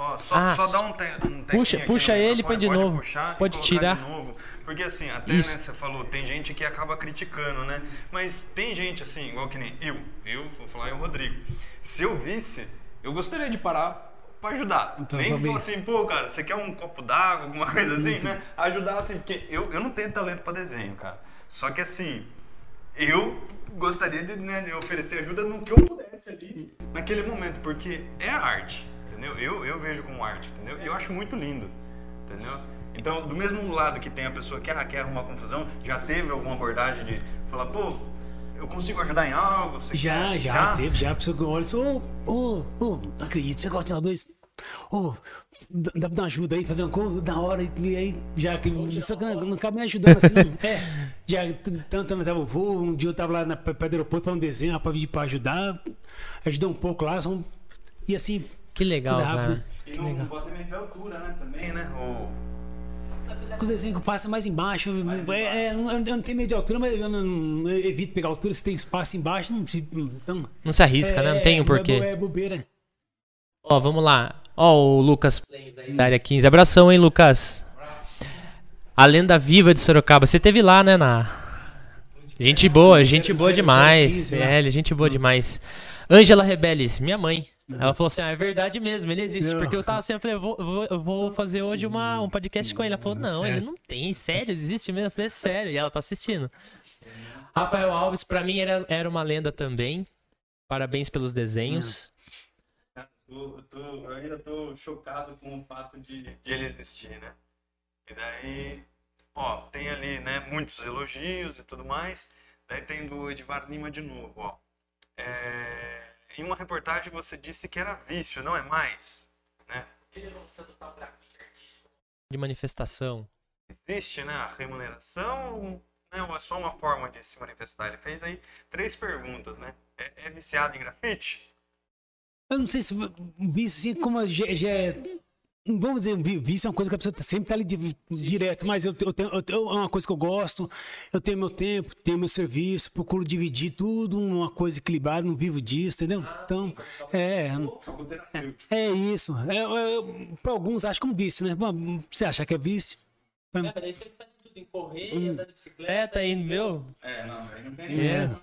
Ó, só, Ah, só dá um, te, um puxa- puxa ele e põe de pode novo. puxar Pode tirar. de novo. Porque assim, até Isso. né, você falou, tem gente que acaba criticando, né? Mas tem gente assim, igual que nem eu, eu, vou falar, e o Rodrigo. Se eu visse, eu gostaria de parar pra ajudar. Então, Nem falar assim, pô, cara, você quer um copo d'água, alguma coisa assim, né? Ajudar assim, porque eu, eu não tenho talento pra desenho, cara. Só que assim, eu gostaria de, né, de oferecer ajuda no que eu pudesse ali, naquele momento, porque é arte, entendeu? Eu, eu vejo como arte, entendeu? E eu acho muito lindo, entendeu? Então, do mesmo lado que tem a pessoa que ah, quer arrumar confusão, já teve alguma abordagem de falar, pô, eu consigo ajudar em algo? Você Já, quer? já, teve, já. A pessoa que olha assim, ô, ô, ô, não acredito, você gosta de dois. Ô, dá dá pra dar uma ajuda aí, fazer uma coisa da hora, e aí já que. Só que não, não cabe me ajudando assim. É, já, tanto eu tava voo, um dia eu tava lá na pé do aeroporto fazendo um desenho, rapaz, pedir pra ajudar, ajudou um pouco lá, só, um- e assim, Que legal, rápida. cara. E não, não pode ter medo da altura, né? Também, né? Ou... com os desenhos que passa mais embaixo, é, é, eu não- eu não tenho medo de altura, mas eu, não, eu evito pegar altura, se tem espaço embaixo, não se. Então, Não se arrisca, né? Não tem um é, porquê. É, bo- é bobeira. Ó, vamos lá. Ó, o Lucas da área 15. Abração, hein, Lucas? A lenda viva de Sorocaba. Você teve lá, né, na. Gente boa, gente boa demais. sério, 15 lá. É, ele é gente boa demais. Ângela Rebeles, minha mãe. Ela falou assim: ah, é verdade mesmo, ele existe. Não. Porque eu tava assim, eu falei, eu vou, eu vou, eu fazer hoje uma, um podcast com ele. Ela falou: não, ele Certo. não tem, sério, existe mesmo. Eu falei, é sério. E ela tá assistindo. Rafael Alves, pra mim, era, era uma lenda também. Parabéns pelos desenhos. Tô, tô, eu ainda tô chocado com o fato de, de ele existir, né? E daí, ó, tem ali, né, muitos elogios e tudo mais. Daí tem do Edvar Lima de novo, ó. É, em uma reportagem você disse que era vício, não é mais, né? De manifestação. Existe, né, a remuneração né, ou é só uma forma de se manifestar? Ele fez aí três perguntas, né? É, é viciado em grafite? Eu não sei se vício assim, como já, já é. Vamos dizer, vício é uma coisa que a pessoa tá- sempre tá ali di- direto, mas eu, eu tenho, eu é uma coisa que eu gosto, eu tenho meu tempo, tenho meu serviço, procuro dividir tudo, uma coisa equilibrada, não vivo disso, entendeu? Então, é, Algo terapêutico. é isso. É, é, para alguns acham como vício, né? Bom, Você acha que é vício? É, mas daí você sai tudo em correr, andar de bicicleta e, meu. É, não, aí não tem É. nenhum.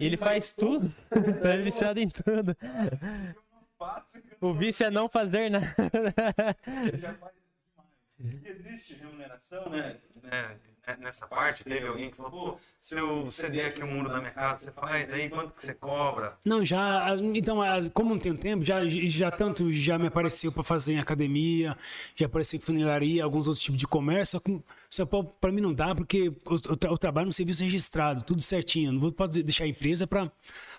Ele faz tudo. tá viciado em tudo. Eu O vício é não fazer nada. Ele já faz demais. E existe remuneração, né? né, Nessa parte, teve alguém que falou, pô, se eu ceder aqui o muro da minha casa, você faz aí, quanto que você cobra? Não, já. Então, as- como não tem tempo, já, já tanto já me apareceu para fazer em academia, já apareceu em funilaria, alguns outros tipos de comércio. Só para mim não dá, porque eu, eu eu trabalho no serviço registrado, tudo certinho. Não vou pode deixar a empresa para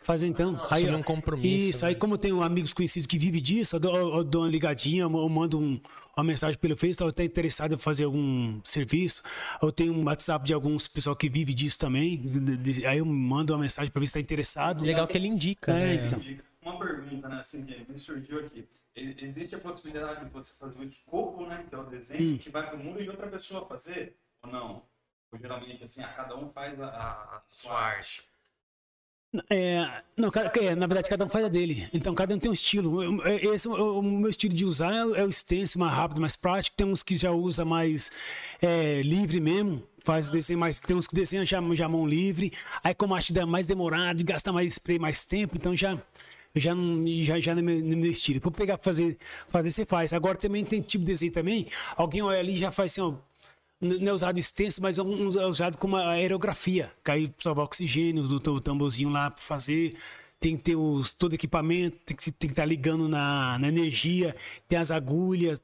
fazer então. Assumir um compromisso, Isso, né? aí como eu tenho amigos conhecidos que vivem disso, eu dou, eu dou uma ligadinha, eu mando um- uma mensagem pelo Face, eu estou interessado em fazer algum serviço. Eu tenho um WhatsApp de alguns pessoal que vive disso também. de- de- Aí eu mando uma mensagem para ver se está interessado. Legal que ele indica, É, né? então. Uma pergunta, né, assim, que me surgiu aqui. Existe a possibilidade de você fazer o escopo, né, que é o desenho, que vai pro mundo e outra pessoa fazer? Ou não? Ou geralmente, assim, a cada um faz a, a- a sua arte. É, não, é, na verdade, cada um faz a dele. Então, cada um tem um estilo. Eu- eu- Esse, é o, meu estilo de usar é, é o stencil, mais rápido, mais prático. Tem uns que já usa mais é, livre mesmo, faz o desenho mais. Tem uns que desenham já, já mão livre. Aí, como acho que dá mais demorado, gasta mais spray, mais tempo, então já. Já, não, já, já no, meu, no meu estilo. Vou pegar fazer, fazer, você faz. Agora também tem tipo de desenho também. Alguém olha ali já faz assim, ó. Não é usado extenso, mas é é usado como aerografia. Aí salvar oxigênio, do, tamborzinho lá para fazer. Tem que ter os, todo equipamento, tem que estar ligando na, na energia, tem as agulhas,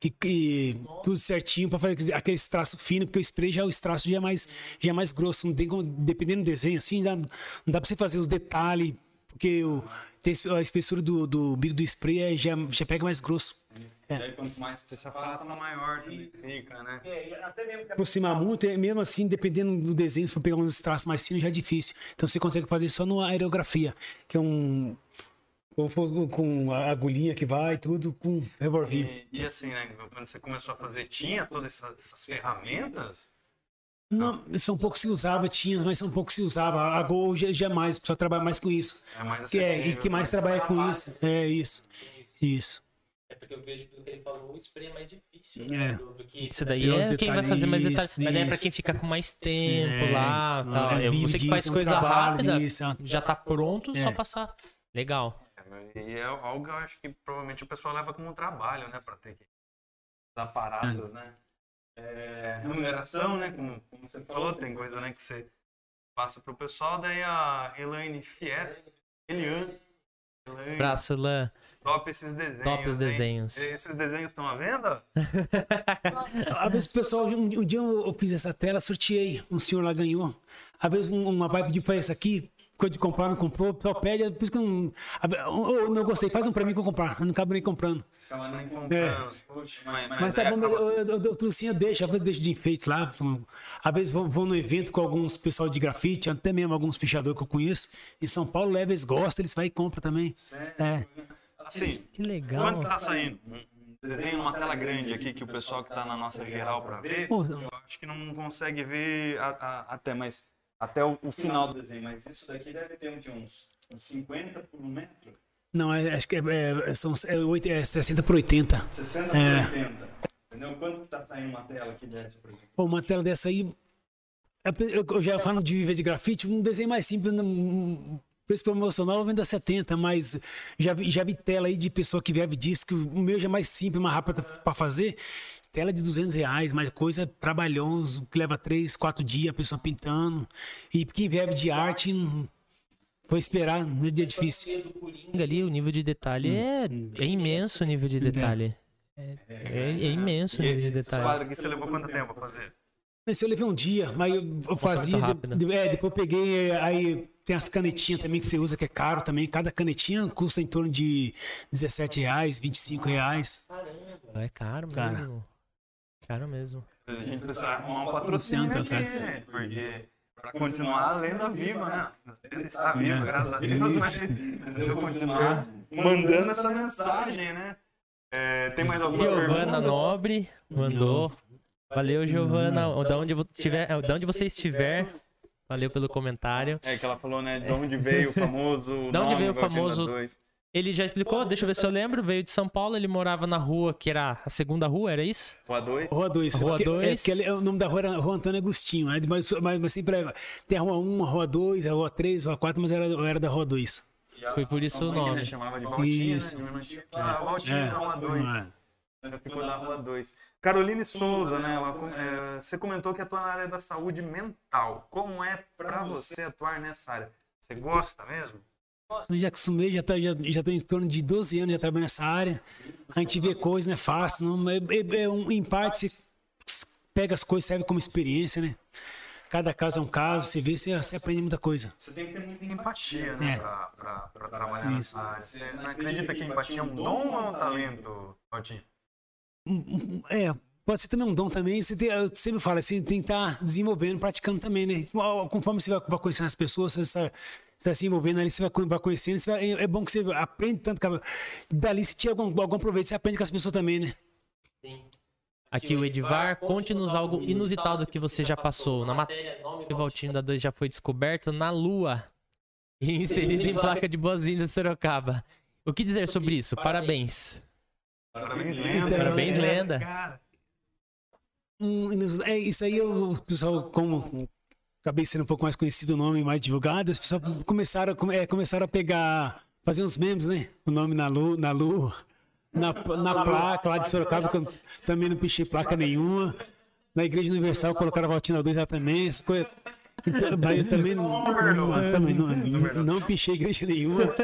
que, que- tudo certinho para fazer aquele traço fino, porque o spray já o traço já é mais, já é mais grosso. Não tem como- dependendo do desenho, assim, dá- não dá para você fazer os detalhes, porque o, tem a espessura do, do bico do spray é, já, já pega mais grosso. E aí, quanto mais você se afasta, maior também fica, né? até mesmo se aproximar muito, é mesmo assim, dependendo do desenho, se for pegar uns traços mais finos, já é difícil. Então você consegue fazer só no aerografia, que é um. Com a agulhinha que vai, tudo com revolvinho. E, e assim, né, quando você começou a fazer, tinha todas essas, essas ferramentas? Não, são pouco se usava, tinha, mas são pouco se usava. A Gol já, já é mais, só trabalha mais com isso. É mais Que é, e que mais trabalha com isso. É isso. Isso. É porque eu vejo pelo que ele falou, o spray é mais difícil. É. Do, do que isso daí é quem vai fazer mais detalhes. detalhes, Mas daí é pra isso. quem fica com mais tempo É, lá tal. é, É, vive você que faz é coisa trabalho, rápida, isso, é. já tá pronto, só É. passar. Legal. E é algo que eu acho que provavelmente o pessoal leva como um trabalho, né? Pra ter que os aparatos, né? É, remuneração, né? Como, como você falou, tem coisa né, que você passa pro pessoal. Daí a Elaine Fier, Eliane, Elaine, Abraço, Lan. top esses desenhos. Top os hein? desenhos. Esses desenhos estão à venda? Às vezes o pessoal, um, um dia eu, fiz essa tela, sorteei, um senhor lá ganhou. Às vezes um- uma vai pedir pra esse aqui, ficou de comprar, não comprou, o pessoal pede, por isso que eu não. às vezes, "Ô, ô, não gostei, faz um pra mim que eu comprar. Eu não acabo nem comprando. Acaba nem comprando. É. Poxa, mas, Mas tá aí bom, mas acaba- eu, eu, eu, eu trouxe, eu deixo, às vezes deixo de enfeites lá. Às vezes vou, vou no evento com alguns pessoal de grafite, até mesmo alguns pichadores que eu conheço. Em São Paulo, leva, eles gostam, eles vão e compram também. Sério? É. Assim, Que legal. quanto tá saindo? Um desenho numa tela grande aqui que o pessoal que tá na nossa geral pra ver, eu acho que não consegue ver até mais até o, o final do desenho, mas isso daqui deve ter um, que, uns, uns 50 por um metro, Não, é, acho que é, é, são, é, oito- é 60 por 80. 60 É. por 80. Entendeu? Quanto que tá saindo uma tela aqui dessa por exemplo? Pô, uma tela dessa aí. é, Eu, já falo de viver de grafite, um desenho mais simples, um preço promocional vende a 70, mas já vi, já vi tela aí de pessoa que vive disso, que o meu já é mais simples, mais rápido para fazer. Tela de 200 reais, mas coisa trabalhoso, que leva 3, 4 dias a pessoa pintando. E quem vive de arte, foi esperar, no dia difícil. Ali, o nível de detalhe é, é imenso o nível de detalhe. É, é- é imenso o nível de esse detalhe. quadro aqui você levou quanto tempo a fazer? Esse eu levei um dia, mas eu, fazia. de- é, depois eu peguei. Aí tem as canetinhas também que você usa, que é caro também. Cada canetinha custa em torno de 17 reais, 25 reais. É caro Cara. Caro mesmo. A gente precisa arrumar um patrocínio aqui, cara. gente, porque pra continuar a lenda viva, né? A lenda está viva, É. graças a Deus, mas eu continuar mandando essa mensagem, né? É, tem mais algumas Giovana perguntas? Nobre mandou. Valeu, Giovana. Da onde, tiver, da onde você estiver, valeu pelo comentário. É que ela falou, né? De onde veio o famoso. Da onde veio o famoso- Dois. Ele já explicou, deixa eu ver se eu lembro. Veio de São Paulo, ele morava na rua, que era a segunda rua, era isso? Rua 2. Rua 2. Rua Porque- dois. É, porque ele- o nome da rua era Rua Antônio Agostinho. né? Mas, mas, mas sempre é- tem a Rua 1, a Rua 2, a Rua 3, a Rua 4, mas era, era da Rua 2. Foi por isso o nome. Ele chamava de Valtinha, Isso. né? Ah, Valtinha É, da Rua 2. é. Ficou na Rua 2. Caroline Souza, né? ela é, você comentou que atua na área da saúde mental. Como é pra você atuar nessa área? Você gosta mesmo? Eu já acostumei, já, tá, já, já tô em torno de 12 anos já trabalhando nessa área. A gente vê coisas, não é fácil. Não, é, é- é um, em parte, você pega as coisas, serve como experiência, né? Cada caso é um caso, você vê, você, você aprende muita coisa. Você tem que ter muita empatia, né? É. Pra, pra, pra trabalhar nessa área. Você não acredita que empatia é um dom ou é um talento, Valtinho? É, pode ser também um dom também. Você tem, eu sempre falo, você tem que estar desenvolvendo, praticando também, né? Conforme você vai, vai conhecendo as pessoas, você vai, você vai se envolvendo ali, você vai, co- vai conhecendo. você vai- é bom que você aprende tanto. que- Dali, se tiver algum, algum proveito, você aprende com as pessoas também, né? Aqui o Edivar, conte-nos algo inusitado que você já passou. Na matéria, nome Valtinho da 2 já foi descoberto na Lua e inserido em placa de boas-vindas Sorocaba. O que dizer sobre isso? Parabéns. Parabéns, lenda. Parabéns, lenda. Hum, é, isso aí, eu- o pessoal, como acabei sendo um pouco mais conhecido o nome, mais divulgado, as pessoas começaram, é, começaram a pegar, fazer uns memes, né? O nome na Lu, na Lu, na, na placa lá de Sorocaba, que eu também não pichei placa nenhuma. Na Igreja Universal colocaram a Valtina 2 lá também, coisa. Então, mas eu também não, não, também não, não pichei igreja nenhuma.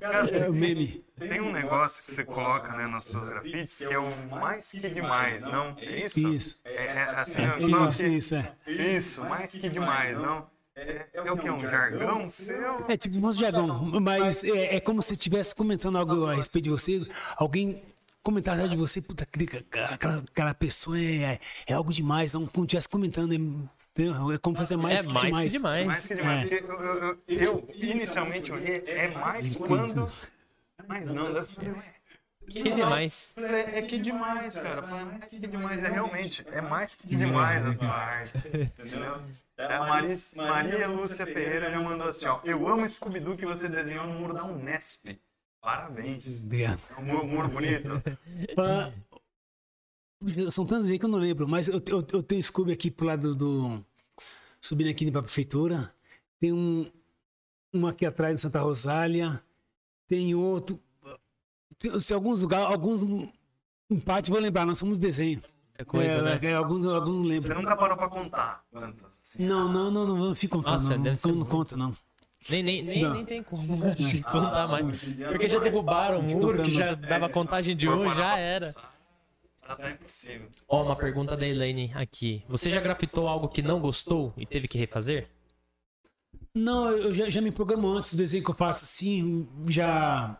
É o meme. tem um negócio que você coloca né, nos seus grafites que é o mais que demais, não? É isso? Isso. É, é assim, eu falo Isso, isso, é. Isso, mais que demais, não? É, é o que? Um jargão seu? É tipo um jargão, mas é, é como se estivesse comentando algo a respeito de você, alguém comentar de você, puta, aquela, aquela pessoa é, é algo demais, não estivesse comentando, é, é como fazer mais É que mais demais. que demais. Mais que demais. É. Eu, eu- eu- eu, inicialmente olhei, é mais quando. Mas não, eu falei, ué, Que demais. falei, é que demais, cara. Eu é mais que demais, é realmente, é mais que demais a sua arte. Entendeu? É, A Maris- Maria Lúcia Ferreira já mandou assim, ó. Eu amo Scooby-Doo que você desenhou no muro da Unesp. Parabéns. Obrigado. É um muro, muro bonito. Ah, são tantos aí que eu não lembro, mas eu, eu, eu tenho Scooby aqui pro lado do. Subindo aqui pra prefeitura. Tem um, um aqui atrás de Santa Rosália. Tem outro. Tem, se alguns lugares, alguns. Em parte vou lembrar, nós somos desenho. É coisa, É, né? é, alguns, alguns não Você nunca parou pra contar quantos? assim? Não, não, não, não, não fico contando. Nossa, não, deve não, ser não muito. conta, não. Nem, nem, nem, Não. nem tem como contar mais. Porque já derrubaram o muro, que já dava contagem de um, já era. Tá, tá impossível. Ó, uma pergunta da Elaine aqui. Você já grafitou algo que não gostou e teve que refazer? Não, eu já, já me programo antes. O desenho que eu faço assim, já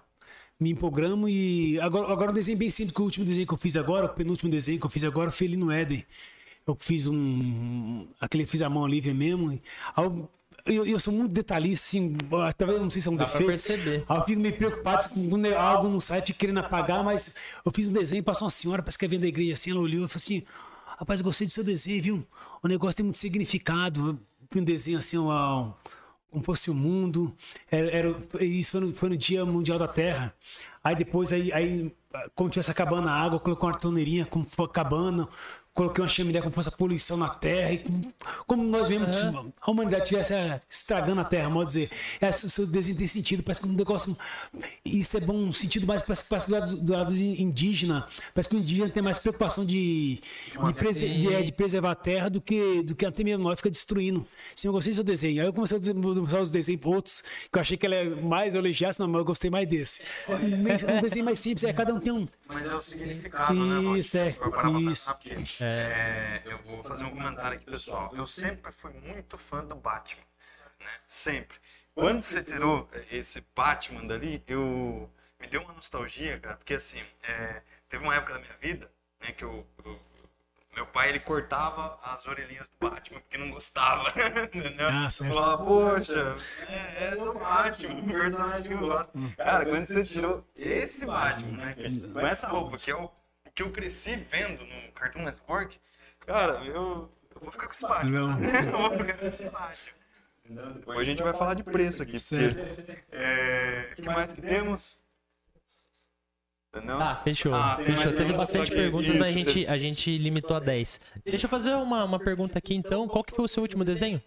me programo e. Agora, agora um desenho bem simples, que o último desenho que eu fiz agora, o penúltimo desenho que eu fiz agora foi ali no Éden. Eu fiz um. Aquele fiz a mão livre mesmo. e algo- Eu, eu sou muito detalhista, assim, talvez não sei se é um Dá pra defeito. perceber. Aí eu fico meio preocupado se quando algo não sai, fico querendo apagar, mas eu fiz um desenho, passou uma senhora, parece que é vendo da igreja assim, ela olhou e falou assim: Rapaz, eu gostei do seu desenho, viu? O negócio tem muito significado. Eu um desenho assim, uma, como fosse o mundo. Era, era- isso foi no, foi no Dia Mundial da Terra. Aí depois, aí, aí como tivesse acabando a água, coloquei uma torneirinha como acabando, coloquei uma chaminé como fosse a poluição na Terra. E como, como nós mesmos, a humanidade estivesse eh, estragando a Terra, modo dizer. Esse, o seu desenho tem sentido, parece que um negócio. Isso é bom, um sentido mais parece, parece do, lado, do lado indígena. Parece que o indígena tem mais preocupação de, de, prese- de, é, de preservar a terra do que, do que até mesmo nós fica destruindo. Sim, eu gostei do seu desenho. Aí eu comecei a usar os desenhos outros, que eu achei que ela é mais elogiasse, não, mas eu gostei mais desse. Mas Um desenho mais simples, é cada um tem um. Mas é o significado, né, Valdir? Isso, é. Isso. É, eu vou fazer um comentário aqui, pessoal. Eu sempre fui muito fã do Batman, né? Sempre. Quando você tirou esse Batman dali, eu me deu uma nostalgia, cara, porque assim, é, teve uma época da minha vida, né, que eu, eu- meu pai ele cortava as orelhinhas do Batman porque não gostava, entendeu? Ah. Falava, poxa, é, é do Batman, um personagem que eu gosto. Cara, quando você tirou esse Batman, né, com essa roupa, que é o que eu cresci vendo no Cartoon Network, cara, eu, eu vou ficar com esse Batman. eu vou ficar com esse. Entendeu? Depois a gente vai falar de preço aqui, porque, Certo. é, o que mais que temos? Entendeu? Tá, fechou. Ah, tem fechou. Teve perguntas, bastante que- perguntas, mas a isso, gente, a gente limitou a 10. Deixa eu fazer uma, uma pergunta aqui então. Qual que foi o seu último desenho?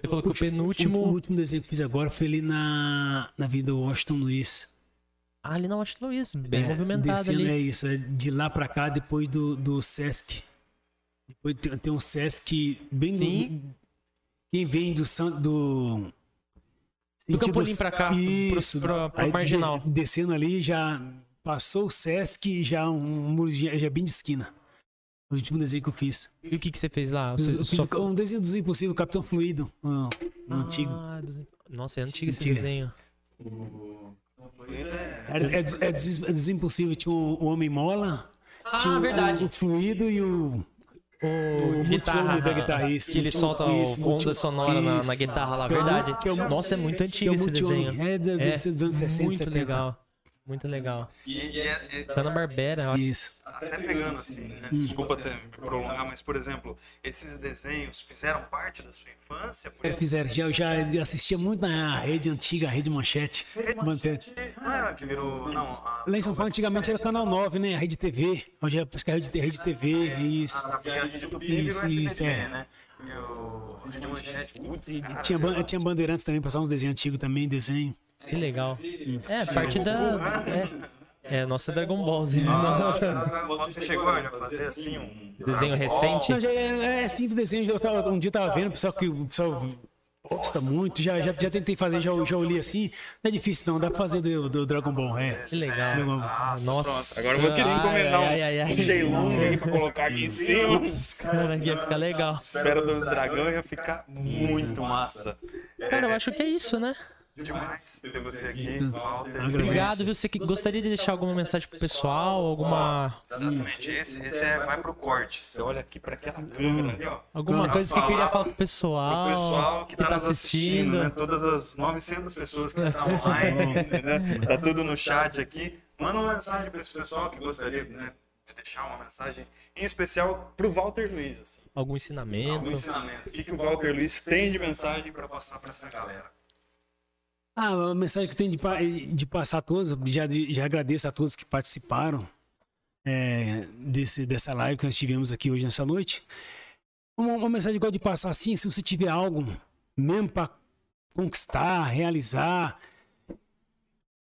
Você falou que o O penúltimo. último desenho que eu fiz agora foi ali na, na vida do Washington Luiz. Ah, ali na Washington Luiz, bem É, movimentado descendo ali. É isso, é de lá pra cá, depois do, do Sesc. Depois tem, tem um Sesc bem Sim. do. Quem vem do. Do Do Campolim pra cá, pro- Isso. pro- pro Aí, Marginal. de- descendo ali, já passou o Sesc e já um muro já, já bem de esquina. O último desenho que eu fiz. E o que, que você fez lá? Você, Eu, fiz só- um desenho dos Impossível, Capitão Fluido, um, um antigo. Ah, dos- Nossa, é antigo esse Antigo. desenho. Ele é- é, é dos, é dos Impossíveis, tinha o, o Homem Mola, tinha Ah, o- verdade. o Fluido e o. O, O guitarra, da guitarra, isso. que ele solta o Isso, onda multi- sonora na, na guitarra lá, Que é o- verdade. que é Nossa, é muito é antigo esse desenho. É do- dos anos 60, muito 70. legal. Muito legal. E, e é, é- Tá na Barbera, ó. Isso. até pegando assim, né? Desculpa até me prolongar, mas por exemplo, esses desenhos fizeram parte da sua infância? Por É, isso- fizeram. Já, eu já assistia muito na rede antiga, a rede Manchete. Manchete. Não é que virou. Não, a- Lá em São Paulo, antigamente era Canal 9, né? A Rede TV. Hoje é é a Rede, rede TV. Isso. Ah, porque a Rede Tupi virou Isso, SBT, isso, é. né? E o Rede Manchete, putz, cara, tinha, tinha Bandeirantes também, passava uns desenhos antigos também, desenho. Que legal. É, parte da. É, é nossa Dragon Ball Z. Nossa, você chegou a fazer assim um Desenho recente? Não, já é, é simples desenho. Eu tava, um dia eu tava vendo, o pessoal que o pessoal gosta muito. Já, já, já tentei fazer, já, já olhei assim. Não é difícil não, dá pra fazer do, do Dragon Ball. É. Que legal. Dragon Ball. Nossa, pronto. Agora eu vou querer encomendar Ai, ai, ai, ai. um Shenlong aqui pra colocar aqui em cima. Cara, ia ficar legal. Esfera do dragão ia ficar muito massa. Cara, eu acho que é isso, né? Demais ter você aqui, Walter. Obrigado, viu? Você que gostaria de deixar alguma mensagem pro pessoal? Alguma. Exatamente. Esse, esse é, vai pro corte. Você olha aqui pra aquela câmera ali, ó. Alguma coisa que queria falar pro pessoal, O pessoal que, tá, nos assistindo, né? Todas as 900 pessoas que estão online, né? Tá tudo no chat aqui. Manda uma mensagem pra esse pessoal que gostaria, né? De deixar uma mensagem em especial pro Walter Luiz, assim. algum ensinamento. Algum ensinamento. O que, que o Walter Luiz tem de mensagem pra passar pra essa galera? Ah, a mensagem que eu tenho de, de passar a todos, já, já agradeço a todos que participaram é, desse, dessa live que nós tivemos aqui hoje nessa noite. Uma, uma mensagem que eu gosto de passar assim, se você tiver algo mesmo para conquistar, realizar,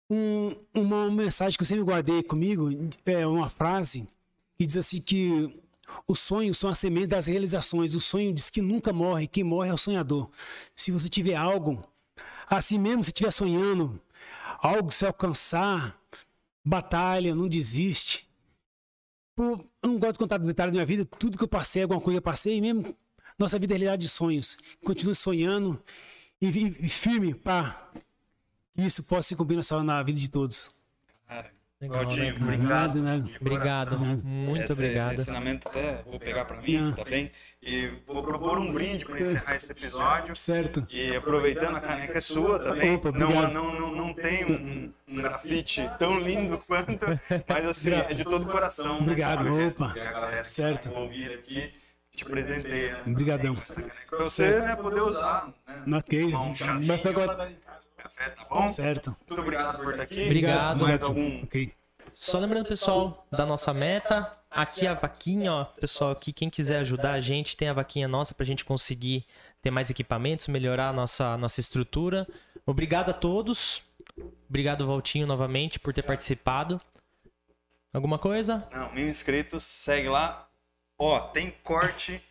um- uma mensagem que eu sempre guardei comigo é uma frase que diz assim que os sonhos são a semente das realizações. O sonho diz que nunca morre, quem morre é o sonhador. Se você tiver algo Assim mesmo, se estiver sonhando, algo se alcançar, batalha, não desiste. Eu não gosto de contar detalhes da minha vida, tudo que eu passei, alguma coisa eu passei, e mesmo nossa vida é realidade de sonhos. Continue sonhando e, e- firme para que isso possa se cumprir na, vida de todos. Legal, Claudinho, né, obrigado. Obrigado, coração. muito Esse- obrigado. Esse ensinamento até vou pegar pra mim, Não. tá bem? E vou propor um brinde pra encerrar esse episódio. Certo. E aproveitando, a caneca é sua também. Opa, não, não, não, não tem um, um grafite tão lindo quanto, mas assim, é de todo o coração. né, Obrigado, cara? opa. Que a galera que Certo. envolvida aqui te presenteia. né? Obrigadão. Caneca Pra você né, poder usar. Né? Ok. Um chazinho, Vai ficar café, tá bom? Certo. Muito obrigado por estar aqui. Obrigado. Mais algum Ok. Só lembrando, pessoal, da nossa meta. Aqui a vaquinha, ó. Pessoal, aqui quem quiser ajudar a gente, tem a vaquinha nossa pra gente conseguir ter mais equipamentos, melhorar a nossa, nossa estrutura. Obrigado a todos. Obrigado, Valtinho, novamente, por ter participado. Alguma coisa? Não, mil inscritos, segue lá. Ó, tem corte.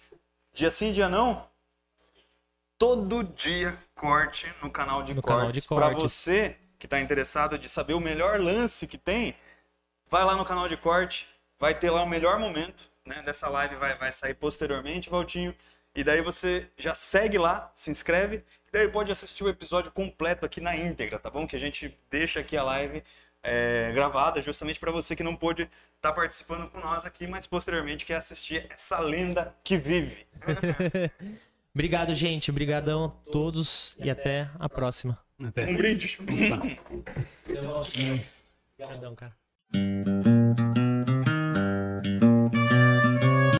Dia sim, dia não? Todo dia corte no canal de No cortes. Cortes. você que tá interessado de saber o melhor lance que tem, vai lá no canal de corte, vai ter lá o melhor momento, né? Dessa live vai, vai sair posteriormente, Valtinho. E daí você já segue lá, se inscreve, e daí pode assistir o episódio completo aqui na íntegra, tá bom? Que a gente deixa aqui a live é, gravada justamente para você que não pôde estar participando com nós aqui, mas posteriormente quer assistir essa lenda que vive. Obrigado, gente. Obrigadão a todos e até a próxima. Até. Um brinde. Obrigadão, cara.